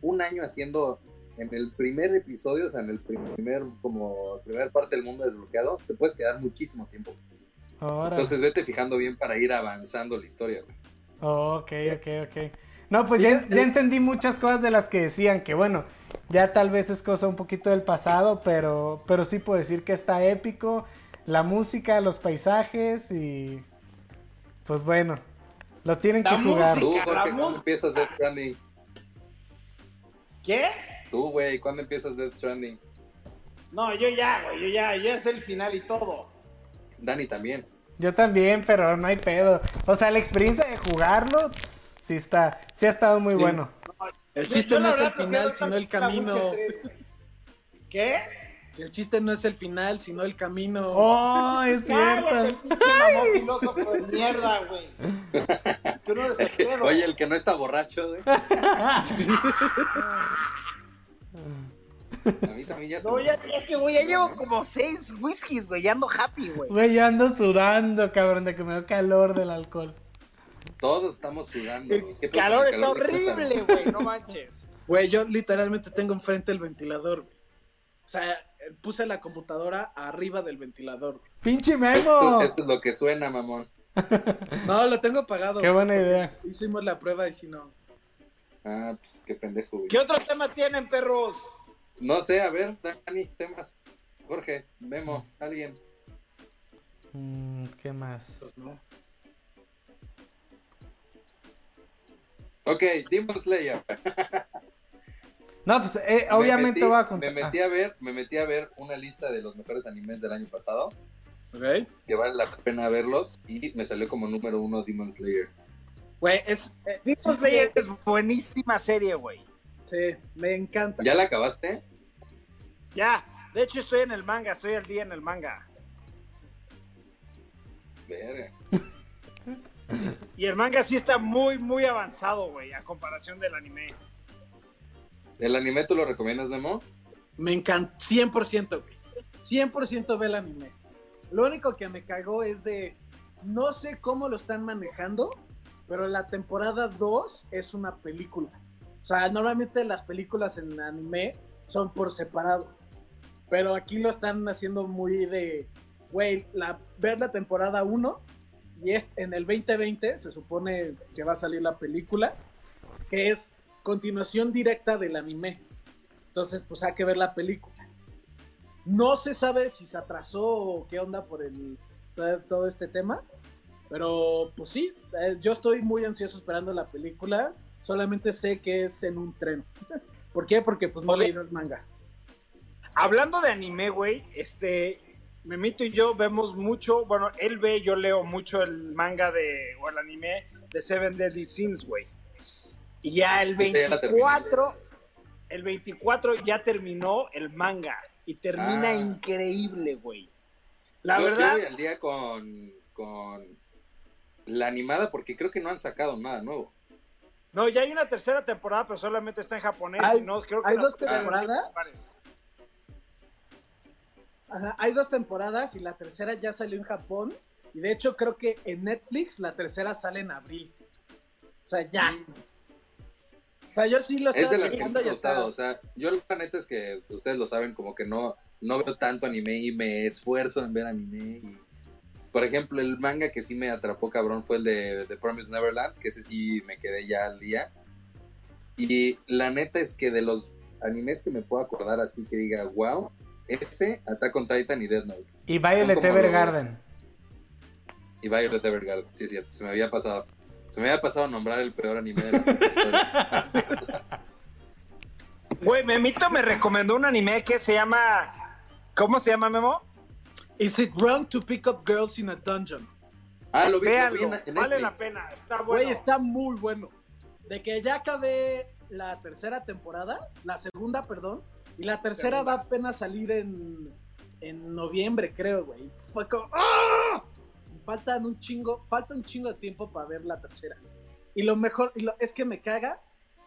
C: un año haciendo en el primer episodio, o sea, en el primer, como primer parte del mundo desbloqueado, te puedes quedar muchísimo tiempo.
B: Ahora.
C: Entonces vete fijando bien para ir avanzando la historia, güey.
B: Oh, ok, ok, ok. No, pues ya, ya entendí muchas cosas de las que decían, que bueno, ya tal vez es cosa un poquito del pasado, pero, pero sí puedo decir que está épico, la música, los paisajes y pues bueno, lo tienen
A: La
B: que jugar.
A: música.
C: Tú,
A: la
C: Jorge, ¿cuándo
A: música.
C: empiezas Death Stranding?
A: ¿Qué?
C: Tú, güey, ¿cuándo empiezas Death Stranding?
A: No, yo ya, güey, yo ya, ya es el final y todo.
C: Dani también.
B: Yo también, pero no hay pedo. O sea, la experiencia de jugarlo, sí está, sí ha estado muy
D: Sí.
B: bueno.
D: El chiste
A: yo
D: no es el final, sino el camino.
A: con la Witcher 3. ¿Qué?
D: El chiste no es el final, sino el camino.
B: Oh, es cierto.
A: filósofo de mierda, güey. Tú no eres el pedo.
C: Oye, el que no está borracho, güey. A mí también ya se
A: No, ya, es que, güey, ya llevo como seis whiskies, güey, ya ando happy, güey.
B: Güey, yo ando sudando, cabrón, de que me dio calor del alcohol.
C: Todos estamos sudando.
A: El
C: güey. ¿Qué pedo
A: calor está horrible, güey, no manches.
D: Güey, yo literalmente tengo enfrente el ventilador. güey. O sea, puse la computadora arriba del ventilador.
B: ¡Pinche
C: Esto,
B: Memo!
C: esto es lo que suena, mamón.
D: No, lo tengo apagado.
B: Qué buena idea.
D: Hicimos la prueba y si no.
C: Ah, pues qué pendejo, güey.
A: ¿Qué otro tema tienen, perros?
C: No sé, a ver, Dani, temas. Jorge, Memo, alguien.
B: Mm, ¿Qué más?
D: Pues no.
C: Ok, Demon Slayer.
B: No, pues eh,
C: Me
B: obviamente
C: metí-
B: voy a contar.
C: Me metí a ver, me metí a ver una lista de los mejores animes del año pasado.
D: Ok.
C: Que vale la pena verlos. Y me salió como número uno Demon Slayer.
D: Güey, es. eh,
A: Demon
D: sí,
A: Slayer es buenísima serie, güey.
D: Sí, me encanta.
C: ¿Ya la acabaste?
A: Ya, de hecho estoy en el manga, estoy al día en el manga.
C: Verga.
A: Y el manga sí está muy, muy avanzado, güey, a comparación del anime.
C: ¿El anime tú lo recomiendas, Memo?
D: Me encanta. 100%, güey. 100% ve el anime. Lo único que me cagó es de. no sé cómo lo están manejando, pero la temporada 2 es una película. O sea, normalmente las películas en anime son por separado. Pero aquí lo están haciendo muy de, güey, la, ver la temporada 1 y es, en el 2020 se supone que va a salir la película, que es continuación directa del anime. Entonces, pues hay que ver la película. No se sabe si se atrasó o qué onda por el, todo, este tema, pero pues sí, eh, yo estoy muy ansioso esperando la película. Solamente sé que es en un tren. ¿Por qué? Porque pues no leí el manga.
A: Hablando de anime, güey, este, Memito y yo vemos mucho, bueno, él ve, yo leo mucho el manga de, o el anime de Seven Deadly Sins, güey. Y ya el
C: Ese ya la
A: 24, el 24 ya terminó el manga. Y termina
C: Ah.
A: increíble, güey. La
C: yo, yo
A: verdad,
C: voy al día con, con la animada porque creo que no han sacado nada nuevo.
A: no, ya hay una tercera temporada, pero solamente está en japonés.
D: Hay-
A: y no, creo que
D: hay
A: la
D: dos temporadas. Ajá, hay dos temporadas y la tercera ya salió en Japón. Y de hecho creo que en Netflix la tercera sale en abril. O sea, ya. O sea, yo sí lo
C: Es
D: estaba
C: de las que me ha gustado. O sea, yo la neta es que ustedes lo saben, como que no, no veo tanto anime y me esfuerzo en ver anime. Y, por ejemplo, el manga que sí me atrapó cabrón fue el de, de Promise Neverland, que ese sí me quedé ya al día. Y la neta es que de los animes que me puedo acordar así que diga, wow, ese, Attack on Titan y Death Note.
B: Y Violet Evergarden.
C: Y Violet Evergarden, sí es cierto, se me había pasado. Se me había pasado a nombrar el peor anime de la historia.
A: Güey, Memito me recomendó un anime que se llama. ¿Cómo se llama, Memo?
D: Is it wrong to pick up girls in a dungeon?
C: Ah, lo vi, lo vi
A: Véanlo,
C: en, en
A: vale la pena, está bueno.
D: Güey, está muy bueno. De que ya acabé la tercera temporada, la segunda, perdón, y la tercera va apenas a salir en, en noviembre, creo, güey. Fue como... ¡Ah! Faltan un chingo, falta un chingo de tiempo para ver la tercera. Y lo mejor, y lo- es que me caga,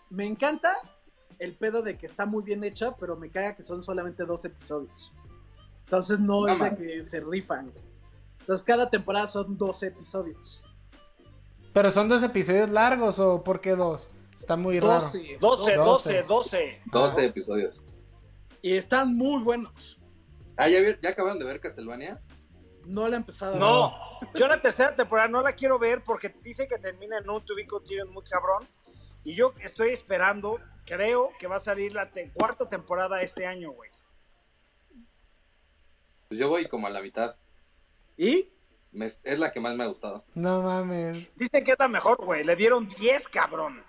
D: me encanta el pedo de que está muy bien hecha, pero me caga que son solamente dos episodios. Entonces no,
C: No
D: es de que se rifan, güey. Entonces cada temporada son 12 episodios.
B: Pero son dos episodios largos o por qué dos? Está muy raro.
D: 12.
A: 12, 12, 12.
C: 12 episodios.
D: Y están muy buenos.
C: Ah, ¿ya, vi- ya acabaron de ver Castlevania?
D: No la he empezado a
A: No, yo la tercera temporada no la quiero ver porque dice que termina en un to be continued muy cabrón. Y yo estoy esperando, creo que va a salir la te- cuarta temporada este año, güey.
C: Pues yo voy como a la mitad.
D: ¿Y?
C: Me- es la que más me ha gustado.
B: No mames.
A: Dicen que es la mejor, güey. Le dieron 10, cabrón.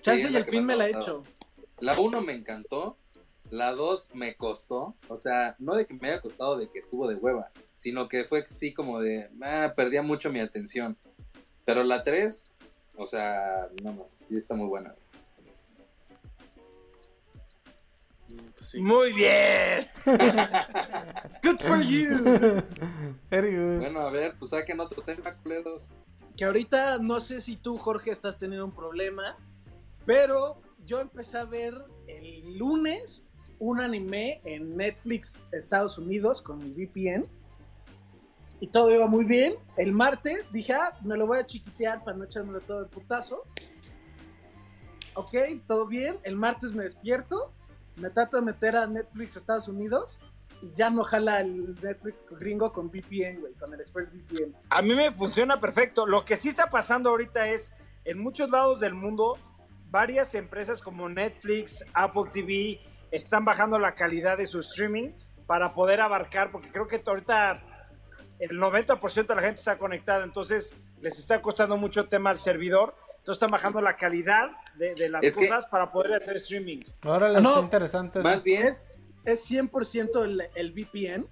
D: Chance y el fin me
C: me
D: la
C: ha
D: he hecho.
C: La 1 me encantó. La 2 me costó. O sea, no de que me haya costado de que estuvo de hueva, sino que fue así como de, ah, perdía mucho mi atención. Pero la 3, o sea, no, no, sí está muy buena.
A: Muy bien.
D: Good for you.
B: Very good.
C: Bueno, a ver, pues saquen otro tema, culeros.
D: que ahorita no sé si tú, Jorge, estás teniendo un problema, pero yo empecé a ver el lunes un anime en Netflix Estados Unidos con mi VPN y todo iba muy bien. El martes dije, ah, me lo voy a chiquitear para no echármelo todo el putazo. Ok, todo bien. El martes me despierto, me trato de meter a Netflix Estados Unidos y ya no jala el Netflix gringo con VPN, güey, con el Express VPN.
A: A mí me funciona perfecto. Lo que sí está pasando ahorita es, en muchos lados del mundo, varias empresas como Netflix, Apple TV, están bajando la calidad de su streaming para poder abarcar, porque creo que ahorita el 90% de la gente está conectada, entonces les está costando mucho tema al servidor. Entonces están bajando la calidad de, de las
C: Es que-
A: cosas para poder hacer streaming.
B: Órale,
D: No.
B: está interesante. eso.
C: Más bien,
D: Es, es 100% el, el VPN.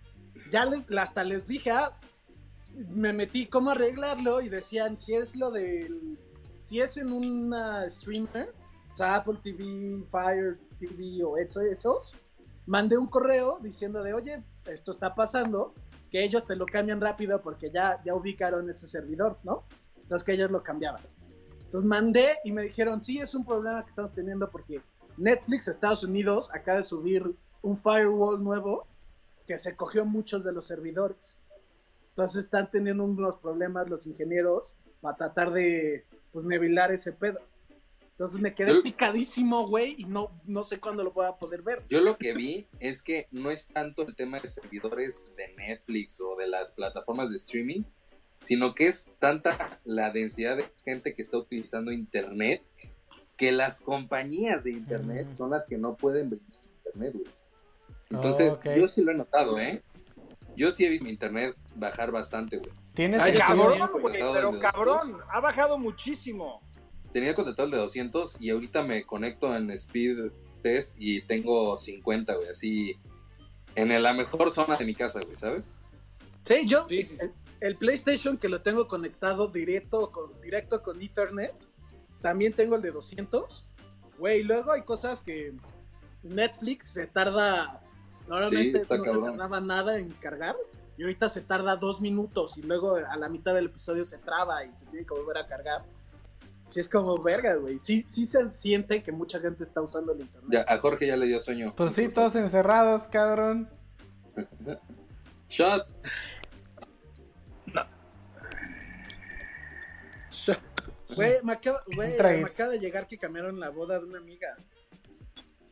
D: Ya les, hasta les dije, ah, me metí cómo arreglarlo y decían si es lo del, si es en una streamer, Apple TV, Fire TV o eso- esos, mandé un correo diciendo de, oye, esto está pasando, que ellos te lo cambian rápido porque ya, ya ubicaron ese servidor, ¿no? Entonces que ellos lo cambiaban. Entonces mandé y me dijeron, sí, es un problema que estamos teniendo porque Netflix Estados Unidos acaba de subir un firewall nuevo que se cogió muchos de los servidores. Entonces están teniendo unos problemas los ingenieros para tratar de pues nevilar ese pedo. Entonces me quedé
C: Yo-
D: picadísimo, güey, y no, no sé cuándo lo pueda poder ver.
C: Yo lo que vi es que no es tanto el tema de servidores de Netflix o de las plataformas de streaming, sino que es tanta la densidad de gente que está utilizando Internet que las compañías de Internet
B: Mm.
C: son las que no pueden brindar Internet, güey. Entonces,
B: Oh,
C: yo sí lo he notado, ¿eh? Yo sí he visto mi Internet bajar bastante, güey.
B: ¿Tienes
D: Ay?
A: Cabrón, güey. pero cabrón, ha bajado muchísimo.
C: Tenía contratado el de 200 y ahorita me conecto en Speed Test y tengo 50, güey, así en la mejor zona de mi casa, güey, ¿sabes?
D: Sí, yo,
A: Sí, sí, sí.
D: El, el PlayStation que lo tengo conectado directo con, directo con Ethernet, también tengo el de 200. Güey, luego hay cosas que Netflix se tarda, normalmente
C: Sí, está
D: no
C: cabrón.
D: se tardaba nada en cargar, y ahorita se tarda dos minutos y luego a la mitad del episodio se traba y se tiene que volver a cargar. Sí, es como verga, güey. Sí, sí se siente que mucha gente está usando el internet.
C: Ya, a Jorge ya le dio sueño.
B: Pues sí, todos encerrados, cabrón.
C: Shot.
D: Güey, me acaba, güey,
B: Un traguito.
D: me acaba de llegar que cambiaron la boda de una amiga.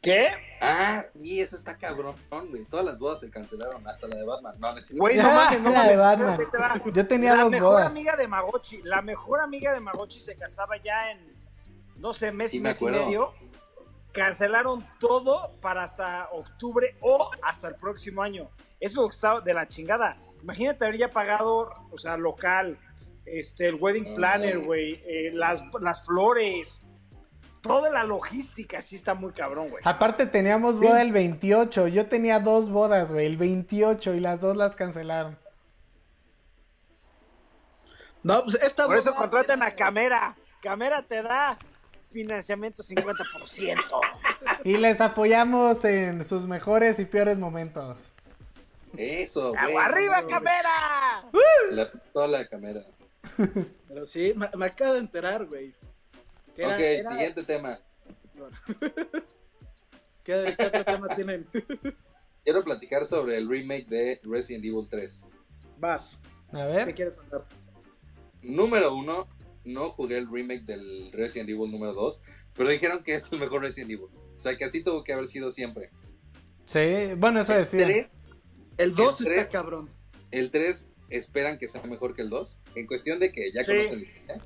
A: ¿Qué?
C: Ah, sí, eso está cabrón, güey. Todas las bodas se cancelaron, hasta la de Batman. No, no es cierto.
A: Güey, no
B: Ah,
A: mames, no
B: la
A: mames.
B: de Batman.
A: Te va.
B: Yo tenía
A: la
B: dos
A: mejor
B: bodas.
A: amiga de Magochi, la mejor amiga de Magochi se casaba ya en, no sé, mes,
C: Sí, me
A: mes y medio. Cancelaron todo para hasta octubre o hasta el próximo año. Eso está de la chingada. Imagínate haber ya pagado, o sea, local, este, el wedding
C: No,
A: planner, güey, eh, las, las flores, toda la logística, sí está muy cabrón, güey.
B: Aparte teníamos boda el 28. Yo tenía dos bodas, güey, el 28 y las dos las cancelaron.
D: No, pues esta
A: Por eso contratan a Camera. Camera te da financiamiento 50%.
B: Y les apoyamos en sus mejores y peores momentos.
C: Eso, güey.
A: ¡Agua arriba,
C: no,
A: Camera!
C: La pistola de cámara.
D: Pero sí, me, me acabo de enterar, güey. Era-
C: ok,
D: era-
C: siguiente tema.
D: ¿Qué, qué otro tema tienen?
C: Quiero platicar sobre el remake de Resident Evil 3.
D: Vas,
B: A
D: ¿qué
B: ver.
D: quieres hablar?
C: Número uno, no jugué el remake del Resident Evil número 2, pero dijeron que es el mejor Resident Evil. O sea, que así tuvo que haber sido siempre.
B: Sí, bueno, eso
C: El
B: decía.
C: 3,
D: El 2
C: El
D: está
C: tres-
D: cabrón.
C: el 3 esperan que sea mejor que el 2. En cuestión de que ya
A: Sí.
C: conocen la historia.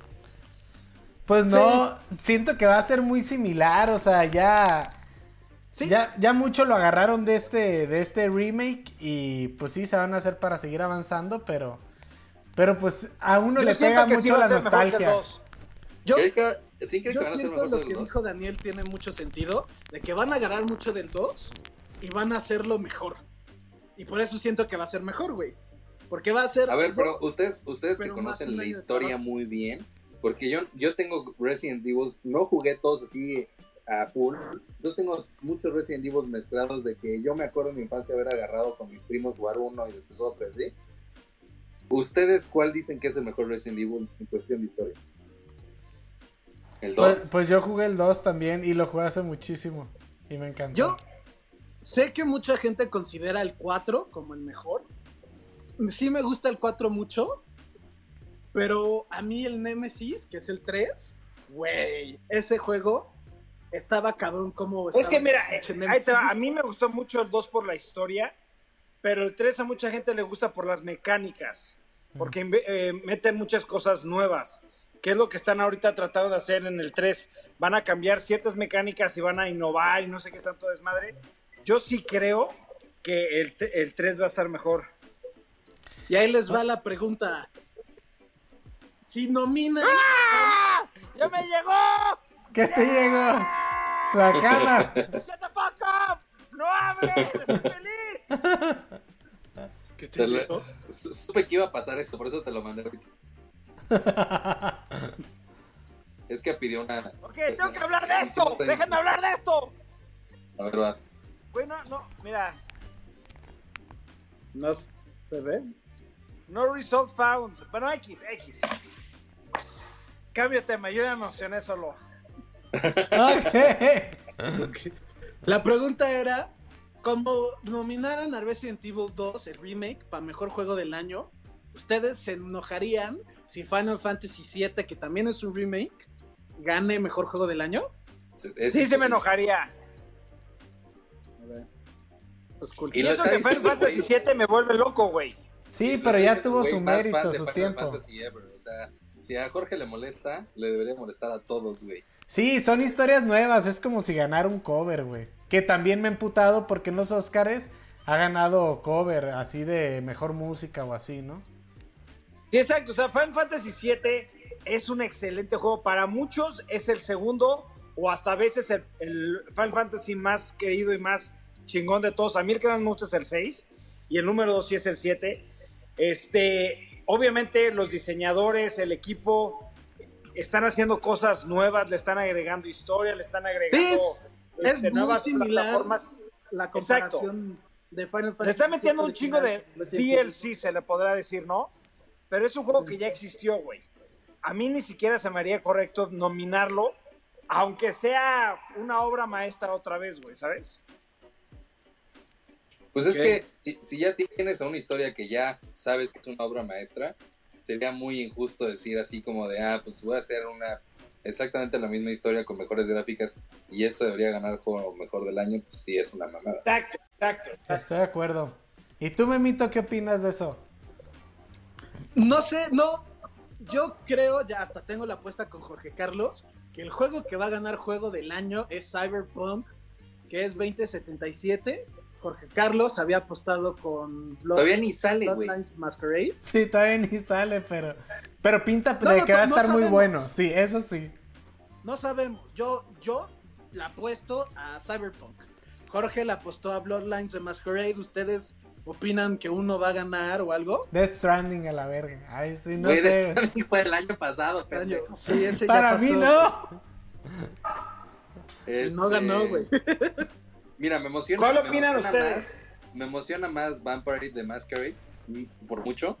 B: Pues no, siento que va a ser muy similar, o sea, ya,
D: Sí,
B: ya, ya mucho lo agarraron de este, de este remake y pues sí, se van a hacer para seguir avanzando, pero, pero pues a uno
A: Yo
B: le pega
A: sí
B: mucho la nostalgia.
D: yo,
C: ¿Creen que- ¿Sí creen
D: yo
C: que van a ser
D: siento
C: mejor
D: lo
C: que
D: que
C: el 2?
D: dijo Daniel tiene mucho sentido, de que van a agarrar mucho del 2 y van a hacerlo mejor. Y por eso siento que va a ser mejor, güey. Porque va a ser...
C: A ver, pero ustedes, ustedes que conocen la historia muy bien, porque yo, yo tengo Resident Evil, no jugué todos así a full, yo tengo muchos Resident Evil mezclados de que yo me acuerdo en mi infancia haber agarrado con mis primos jugar uno y después otro, ¿sí? ¿Ustedes cuál dicen que es el mejor Resident Evil en cuestión de historia? ¿El 2?
B: Pues, pues yo jugué el 2 también y lo jugué hace muchísimo y me encantó.
D: Yo sé que mucha gente considera el 4 como el mejor. Sí me gusta el 4 mucho, pero a mí el Nemesis, que es el 3, güey, ese juego estaba cabrón como...
A: Es que mira, eh, ahí te va. A mí me gustó mucho el 2 por la historia, pero el 3 a mucha gente le gusta por las mecánicas, porque eh, meten muchas cosas nuevas, que es lo que están ahorita tratando de hacer en el 3. Van a cambiar ciertas mecánicas y van a innovar y no sé qué tanto desmadre. Yo sí creo que el, el 3 va a estar mejor.
D: Y ahí les va la pregunta. Si nominan...
A: ¡Ah! ¡Ya me llegó!
B: ¿Qué te llegó? La cama.
A: ¡Shut the fuck up! ¡No hables! ¡Estoy feliz!
D: ¿Qué
C: Te
D: te
C: lo-
D: dijo?
C: Su- Supe que iba a pasar eso, por eso te lo mandé ahorita. Es que pidió una...
A: Ok, tengo que hablar de esto. Déjenme hablar de esto.
C: A ver, vas.
A: Bueno, no, mira.
D: ¿No se ve?
A: No result found. Bueno, X, X. Cambio de tema, yo ya me emocioné solo.
B: Ok.
D: La pregunta era, como nominaran a Resident Evil 2, el remake, para mejor juego del año, ¿ustedes se enojarían si Final Fantasy VII, que también es un remake, gane mejor juego del año?
A: Sí, se me enojaría.
D: A ver. Pues cool.
C: Y
A: eso que Final
C: diciendo,
A: Fantasy. VII me vuelve loco, güey.
B: Sí, pero ya tuvo su mérito, su
C: Final
B: tiempo.
C: Ever, O sea, si a Jorge le molesta, le debería molestar a todos, güey.
B: Sí, son historias nuevas, es como si ganara un cover, güey. Que también me he emputado porque en los Oscars ha ganado cover así de mejor música o así, ¿no?
A: Sí, exacto. O sea, Final Fantasy VII es un excelente juego. Para muchos es el segundo o hasta a veces el, el Final Fantasy más querido y más chingón de todos. A mí el que más me gusta es el 6 y el número 2 sí es el 7. Este, obviamente los diseñadores, el equipo están haciendo cosas nuevas, le están agregando historia, le están agregando
D: es-
A: este,
D: es
A: nuevas plataformas.
D: La
A: Exacto.
D: de Final Fantasy
A: Le está metiendo un chingo de DLC, se le podrá decir, ¿no? Pero es un juego que ya existió, güey. A mí ni siquiera se me haría correcto nominarlo, aunque sea una obra maestra otra vez, güey, ¿sabes?
C: Pues es que si, si ya tienes a una historia que ya sabes que es una obra maestra, sería muy injusto decir así como de, ah, pues voy a hacer una exactamente la misma historia con mejores gráficas y esto debería ganar juego mejor del año, pues sí es una mamada.
A: Exacto, exacto.
B: Estoy de acuerdo. ¿Y tú, Memito, qué opinas de eso?
D: No sé, no. Yo creo, ya hasta tengo la apuesta con Jorge Carlos, que el juego que va a ganar juego del año es Cyberpunk, que es 2077. Jorge Carlos había apostado con Blood-
C: Todavía ni sale, güey.
D: Masquerade.
B: Sí, todavía ni sale, pero... Pero pinta
D: No,
B: de
D: no,
B: que va a
D: no
B: estar muy bueno. Sí, eso sí.
D: No sabemos. Yo, yo la apuesto a Cyberpunk. Jorge la apostó a Bloodlines de Masquerade. ¿Ustedes opinan que uno va a ganar o algo?
B: Death Stranding a la verga. Ay, sí, no
C: Güey,
B: sé.
C: de Sonic fue el año pasado, pendejo.
D: Sí, ese ya
B: Para
D: pasó.
B: mí no.
D: No ganó, güey.
C: Mira, me emociona.
A: ¿Cuál
C: me
A: opinan
C: emociona
A: ustedes?
C: más- me emociona más Vampire the Masquerades, mm, por mucho.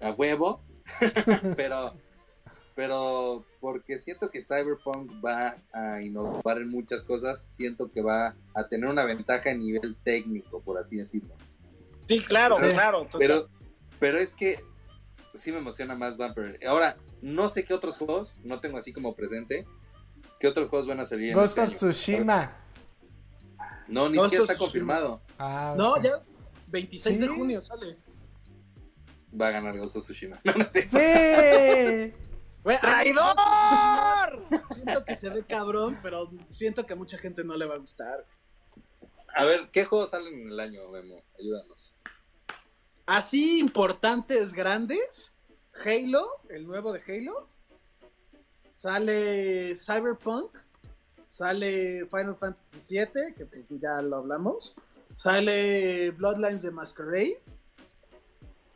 C: A huevo. pero, pero porque siento que Cyberpunk va a innovar en muchas cosas, siento que va a tener una ventaja a nivel técnico, por así decirlo.
A: Sí, claro, claro.
C: Pero, pero es que sí me emociona más Vampire. Ahora, no sé qué otros juegos, no tengo así como presente, qué otros juegos van a salir. en
B: Ghost
C: este
B: of
C: año.
B: Tsushima.
C: No, ni siquiera está confirmado.
B: Ah,
D: No, ya 26 de junio sale.
C: Va a ganar Ghost of Tsushima. No, no sé.
B: ¡Sí!
A: ¡Traidor!
D: Siento que se ve cabrón, pero siento que a mucha gente no le va a gustar.
C: A ver, ¿qué juegos salen en el año, Memo? Ayúdanos.
D: Así importantes, grandes. Halo, el nuevo de Halo. Sale Cyberpunk. Sale Final Fantasy VII, que pues ya lo hablamos. Sale Bloodlines de Masquerade.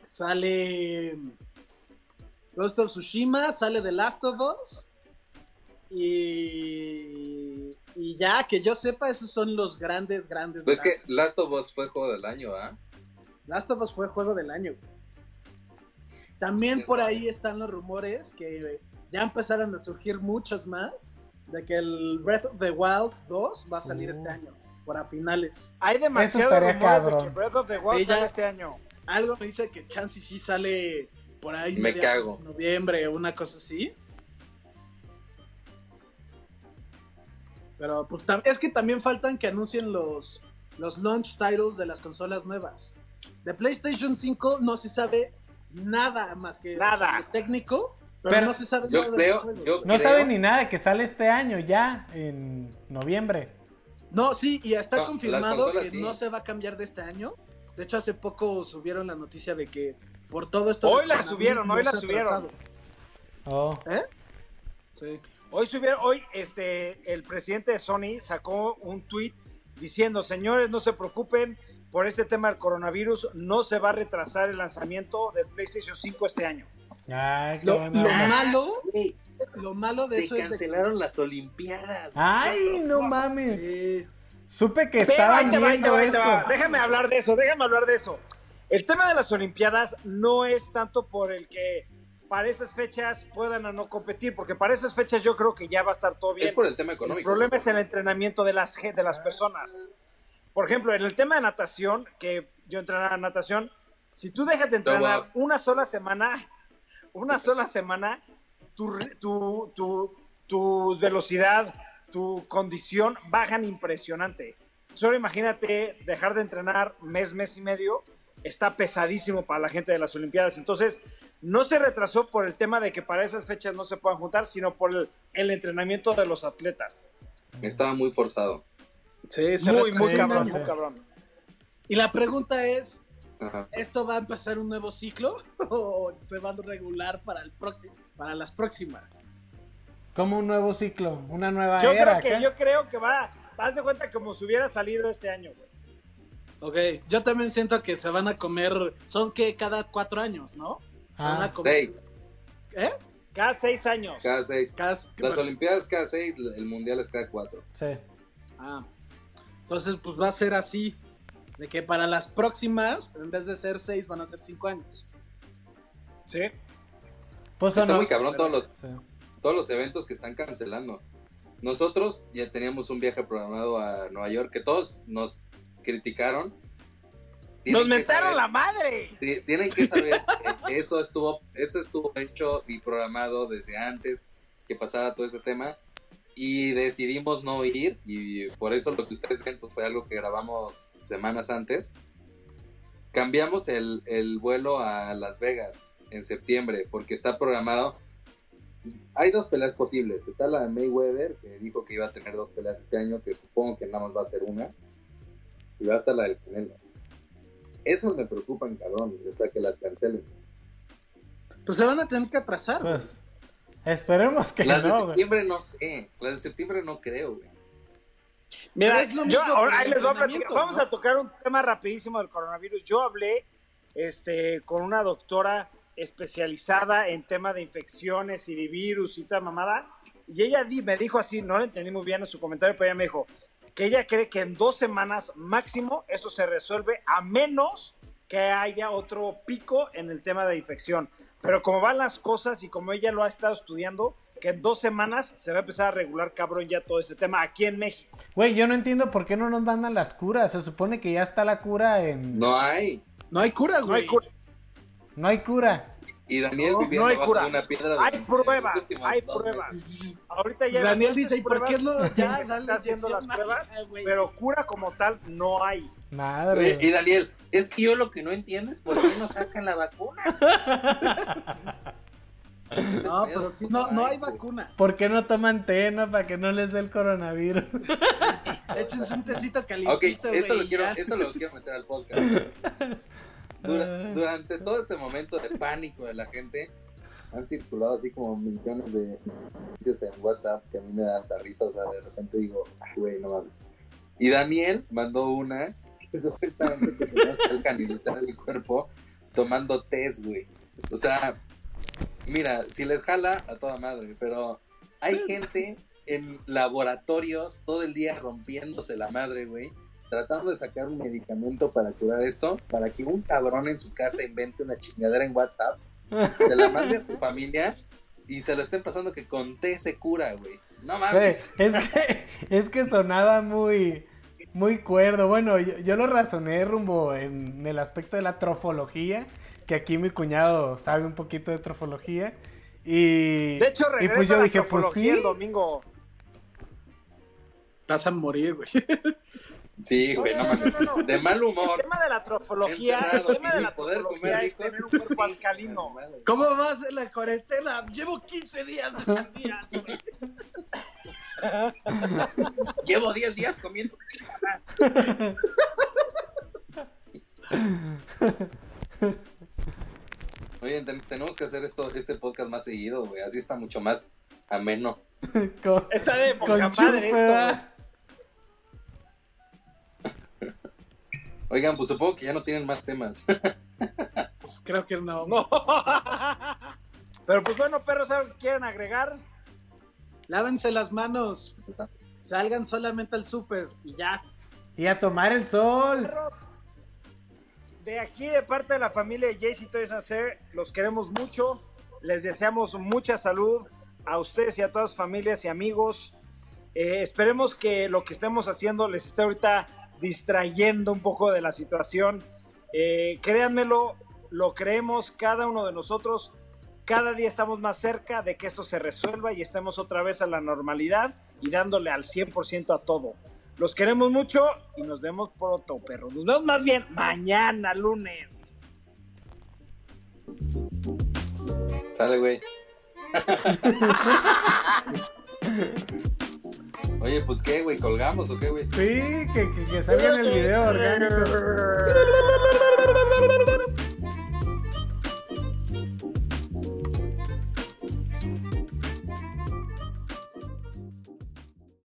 D: Sale Ghost of Tsushima. Sale The Last of Us. Y, y ya, que yo sepa, esos son los grandes, grandes.
C: Pues
D: grandes.
C: que Last of Us fue juego del año, ¿ah?
D: Last of Us fue juego del año. También
C: Sí,
D: por ahí están los rumores que ya empezaron a surgir muchos más de que el Breath of the Wild 2 va a salir
B: Uh.
D: este año, para finales.
A: Hay demasiados rumores de que Breath of the Wild sale este año.
D: Algo me dice que Chansey sí sale por ahí
C: Me cago.
D: noviembre o una cosa así. Pero pues es que también faltan que anuncien los, los launch titles de las consolas nuevas. De PlayStation 5 no se sabe nada más que
A: Nada.
D: lo técnico, pero,
B: Pero
D: no se sabe
C: Yo
D: nada de
C: creo, yo
B: No
C: creo-
B: saben ni nada que sale este año ya, en noviembre.
D: No, sí, y está
C: No,
D: confirmado
C: consolas
D: que
C: sí.
D: no se va a cambiar de este año. De hecho, hace poco subieron la noticia de que por todo esto...
A: Hoy la subieron, hoy la subieron.
D: atrasado.
B: Oh.
D: ¿Eh? Sí.
A: Hoy subieron, hoy este, el presidente de Sony sacó un tweet diciendo, señores, no se preocupen por este tema del coronavirus, no se va a retrasar el lanzamiento del PlayStation 5 este año.
B: Ay, qué
D: Lo, malo,
C: Güey,
D: lo malo de
C: se
D: eso es de
C: cancelaron las Olimpiadas.
B: Ay, no mames.
D: que...
B: Supe que
A: Pero
B: estaban
A: ahí te va, ahí te
B: viendo
A: va, ahí te
B: esto.
A: va. Déjame hablar de eso, déjame hablar de eso. El tema de las Olimpiadas no es tanto por el que para esas fechas puedan o no competir, porque para esas fechas yo creo que ya va a estar todo bien.
C: Es por el tema
A: El
C: económico.
A: problema es el entrenamiento de las, de las personas. Por ejemplo, en el tema de natación, que yo entrenaba natación, Si tú dejas de entrenar una sola semana, una sola semana, tu, tu, tu, tu velocidad, tu condición bajan impresionante. Solo imagínate dejar de entrenar mes, mes y medio, está pesadísimo para la gente de las Olimpiadas. Entonces, no se retrasó por el tema de que para esas fechas no se puedan juntar, sino por el, el entrenamiento de los atletas.
C: Estaba muy forzado.
A: Sí, muy, muy cabrón, muy cabrón.
D: Y la pregunta es, ¿esto va a empezar un nuevo ciclo o se va a regular para, el próximo, para las próximas?
B: Como un nuevo ciclo, una nueva
A: yo
B: era.
A: Creo que, yo creo que va, haz de cuenta como si hubiera salido este año, güey.
D: Ok, yo también siento que se van a comer, son que cada cuatro años, ¿no? Se van a
C: ah. comer. Seis.
A: ¿Eh? Cada seis años.
C: Cada seis. Las Olimpiadas cada seis, el Mundial es cada cuatro.
B: Sí.
D: Ah. Entonces, pues va a ser así. De que para las próximas, en vez de ser seis, van a ser cinco años.
A: Sí.
C: Pues Está muy cabrón todos los, todos los eventos que están cancelando. Nosotros ya teníamos un viaje programado a Nueva York que todos nos criticaron.
A: Nos mentaron la madre.
C: Tienen que saber que eso estuvo, eso estuvo hecho y programado desde antes que pasara todo este tema y decidimos no ir y por eso lo que ustedes ven pues, fue algo que grabamos semanas antes. Cambiamos el, el vuelo a Las Vegas en septiembre porque está programado. Hay dos peleas posibles. Está la de Mayweather, que dijo que iba a tener dos peleas este año, que supongo que nada más va a ser una. Y va a estar la del Canelo. Esas me preocupan, cabrón. O sea, que las cancelen.
D: Pues se van a tener que atrasar.
B: Pues, esperemos que
C: las no. Las de septiembre no sé. Las de septiembre no creo, güey.
A: Mira, yo, ahora, ahí les voy a platicar. Vamos a tocar un tema rapidísimo del coronavirus. Yo hablé este, con una doctora especializada en tema de infecciones y de virus y tal mamada. Y ella me dijo así, no le entendí muy bien en su comentario, pero ella me dijo que ella cree que en dos semanas máximo esto se resuelve a menos que haya otro pico en el tema de infección. Pero como van las cosas y como ella lo ha estado estudiando, que en dos semanas se va a empezar a regular cabrón ya todo ese tema aquí en México.
B: Güey, yo no entiendo por qué no nos mandan las curas. Se supone que ya está la cura en...
C: No hay.
D: No hay cura, güey. No hay cura.
B: No hay cura.
C: Y Daniel
A: no, no hay cura. una piedra Hay pruebas, hay pruebas. Ahorita ya
D: Daniel dice, ¿y por qué no
A: ya está haciendo las pruebas? pero cura como tal no hay.
B: Madre.
C: Y Daniel, es que yo lo que no entiendo es por qué no sacan la vacuna.
D: No, pero sí, no, no hay vacuna.
B: ¿Por qué no toman té, no? Para que no les dé el coronavirus.
D: Échense un tecito calientito,
C: Ok, esto, lo quiero, esto lo quiero meter al podcast. durante todo este momento de pánico de la gente, han circulado así como millones de noticias en WhatsApp que a mí me da hasta risa. O sea, de repente digo, güey, no mames. Y Daniel mandó una que supuestamente que tenía el en el cuerpo tomando test, güey. O sea, mira, si les jala, a toda madre, pero hay gente en laboratorios todo el día rompiéndose la madre, güey, tratando de sacar un medicamento para curar esto, para que un cabrón en su casa invente una chingadera en WhatsApp, se la mande a su familia y se lo estén pasando que con té se cura, güey. No mames.
B: Es que, es que sonaba muy, muy cuerdo. Bueno, yo, lo razoné rumbo en el aspecto de la trofología, que aquí mi cuñado sabe un poquito de trofología. Y,
A: de hecho,
B: y pues yo dije, pues sí.
A: El domingo.
D: Vas a morir, güey.
C: Sí, güey, no, mames. De mal humor.
A: El tema de la trofología, el tema de la trofología es tener un cuerpo alcalino.
D: ¿Cómo vas en la cuarentena? Llevo 15 días de sandías, güey.
C: Llevo 10 días comiendo Oye, tenemos que hacer esto, este podcast más seguido, güey. Así está mucho más ameno.
A: está de poca madre esto.
C: Oigan, pues supongo que ya no tienen más temas.
D: pues creo que no.
A: No. Pero pues bueno, perros, ¿algo quieren agregar?
D: Lávense las manos. Salgan solamente al súper y ya.
B: Y a tomar el sol.
A: Perros, de aquí, de parte de la familia de JC Toys Hacer, los queremos mucho. Les deseamos mucha salud a ustedes y a todas las familias y amigos. Eh, esperemos que lo que estemos haciendo les esté ahorita distrayendo un poco de la situación. Eh, créanmelo, lo creemos cada uno de nosotros. Cada día estamos más cerca de que esto se resuelva y estemos otra vez a la normalidad y dándole al 100% a todo. Los queremos mucho y nos vemos pronto, perros. Nos vemos más bien mañana, lunes.
C: Sale, güey. Oye, pues qué, güey, colgamos o qué, güey.
B: Sí, que, que, que salga en el video orgánico.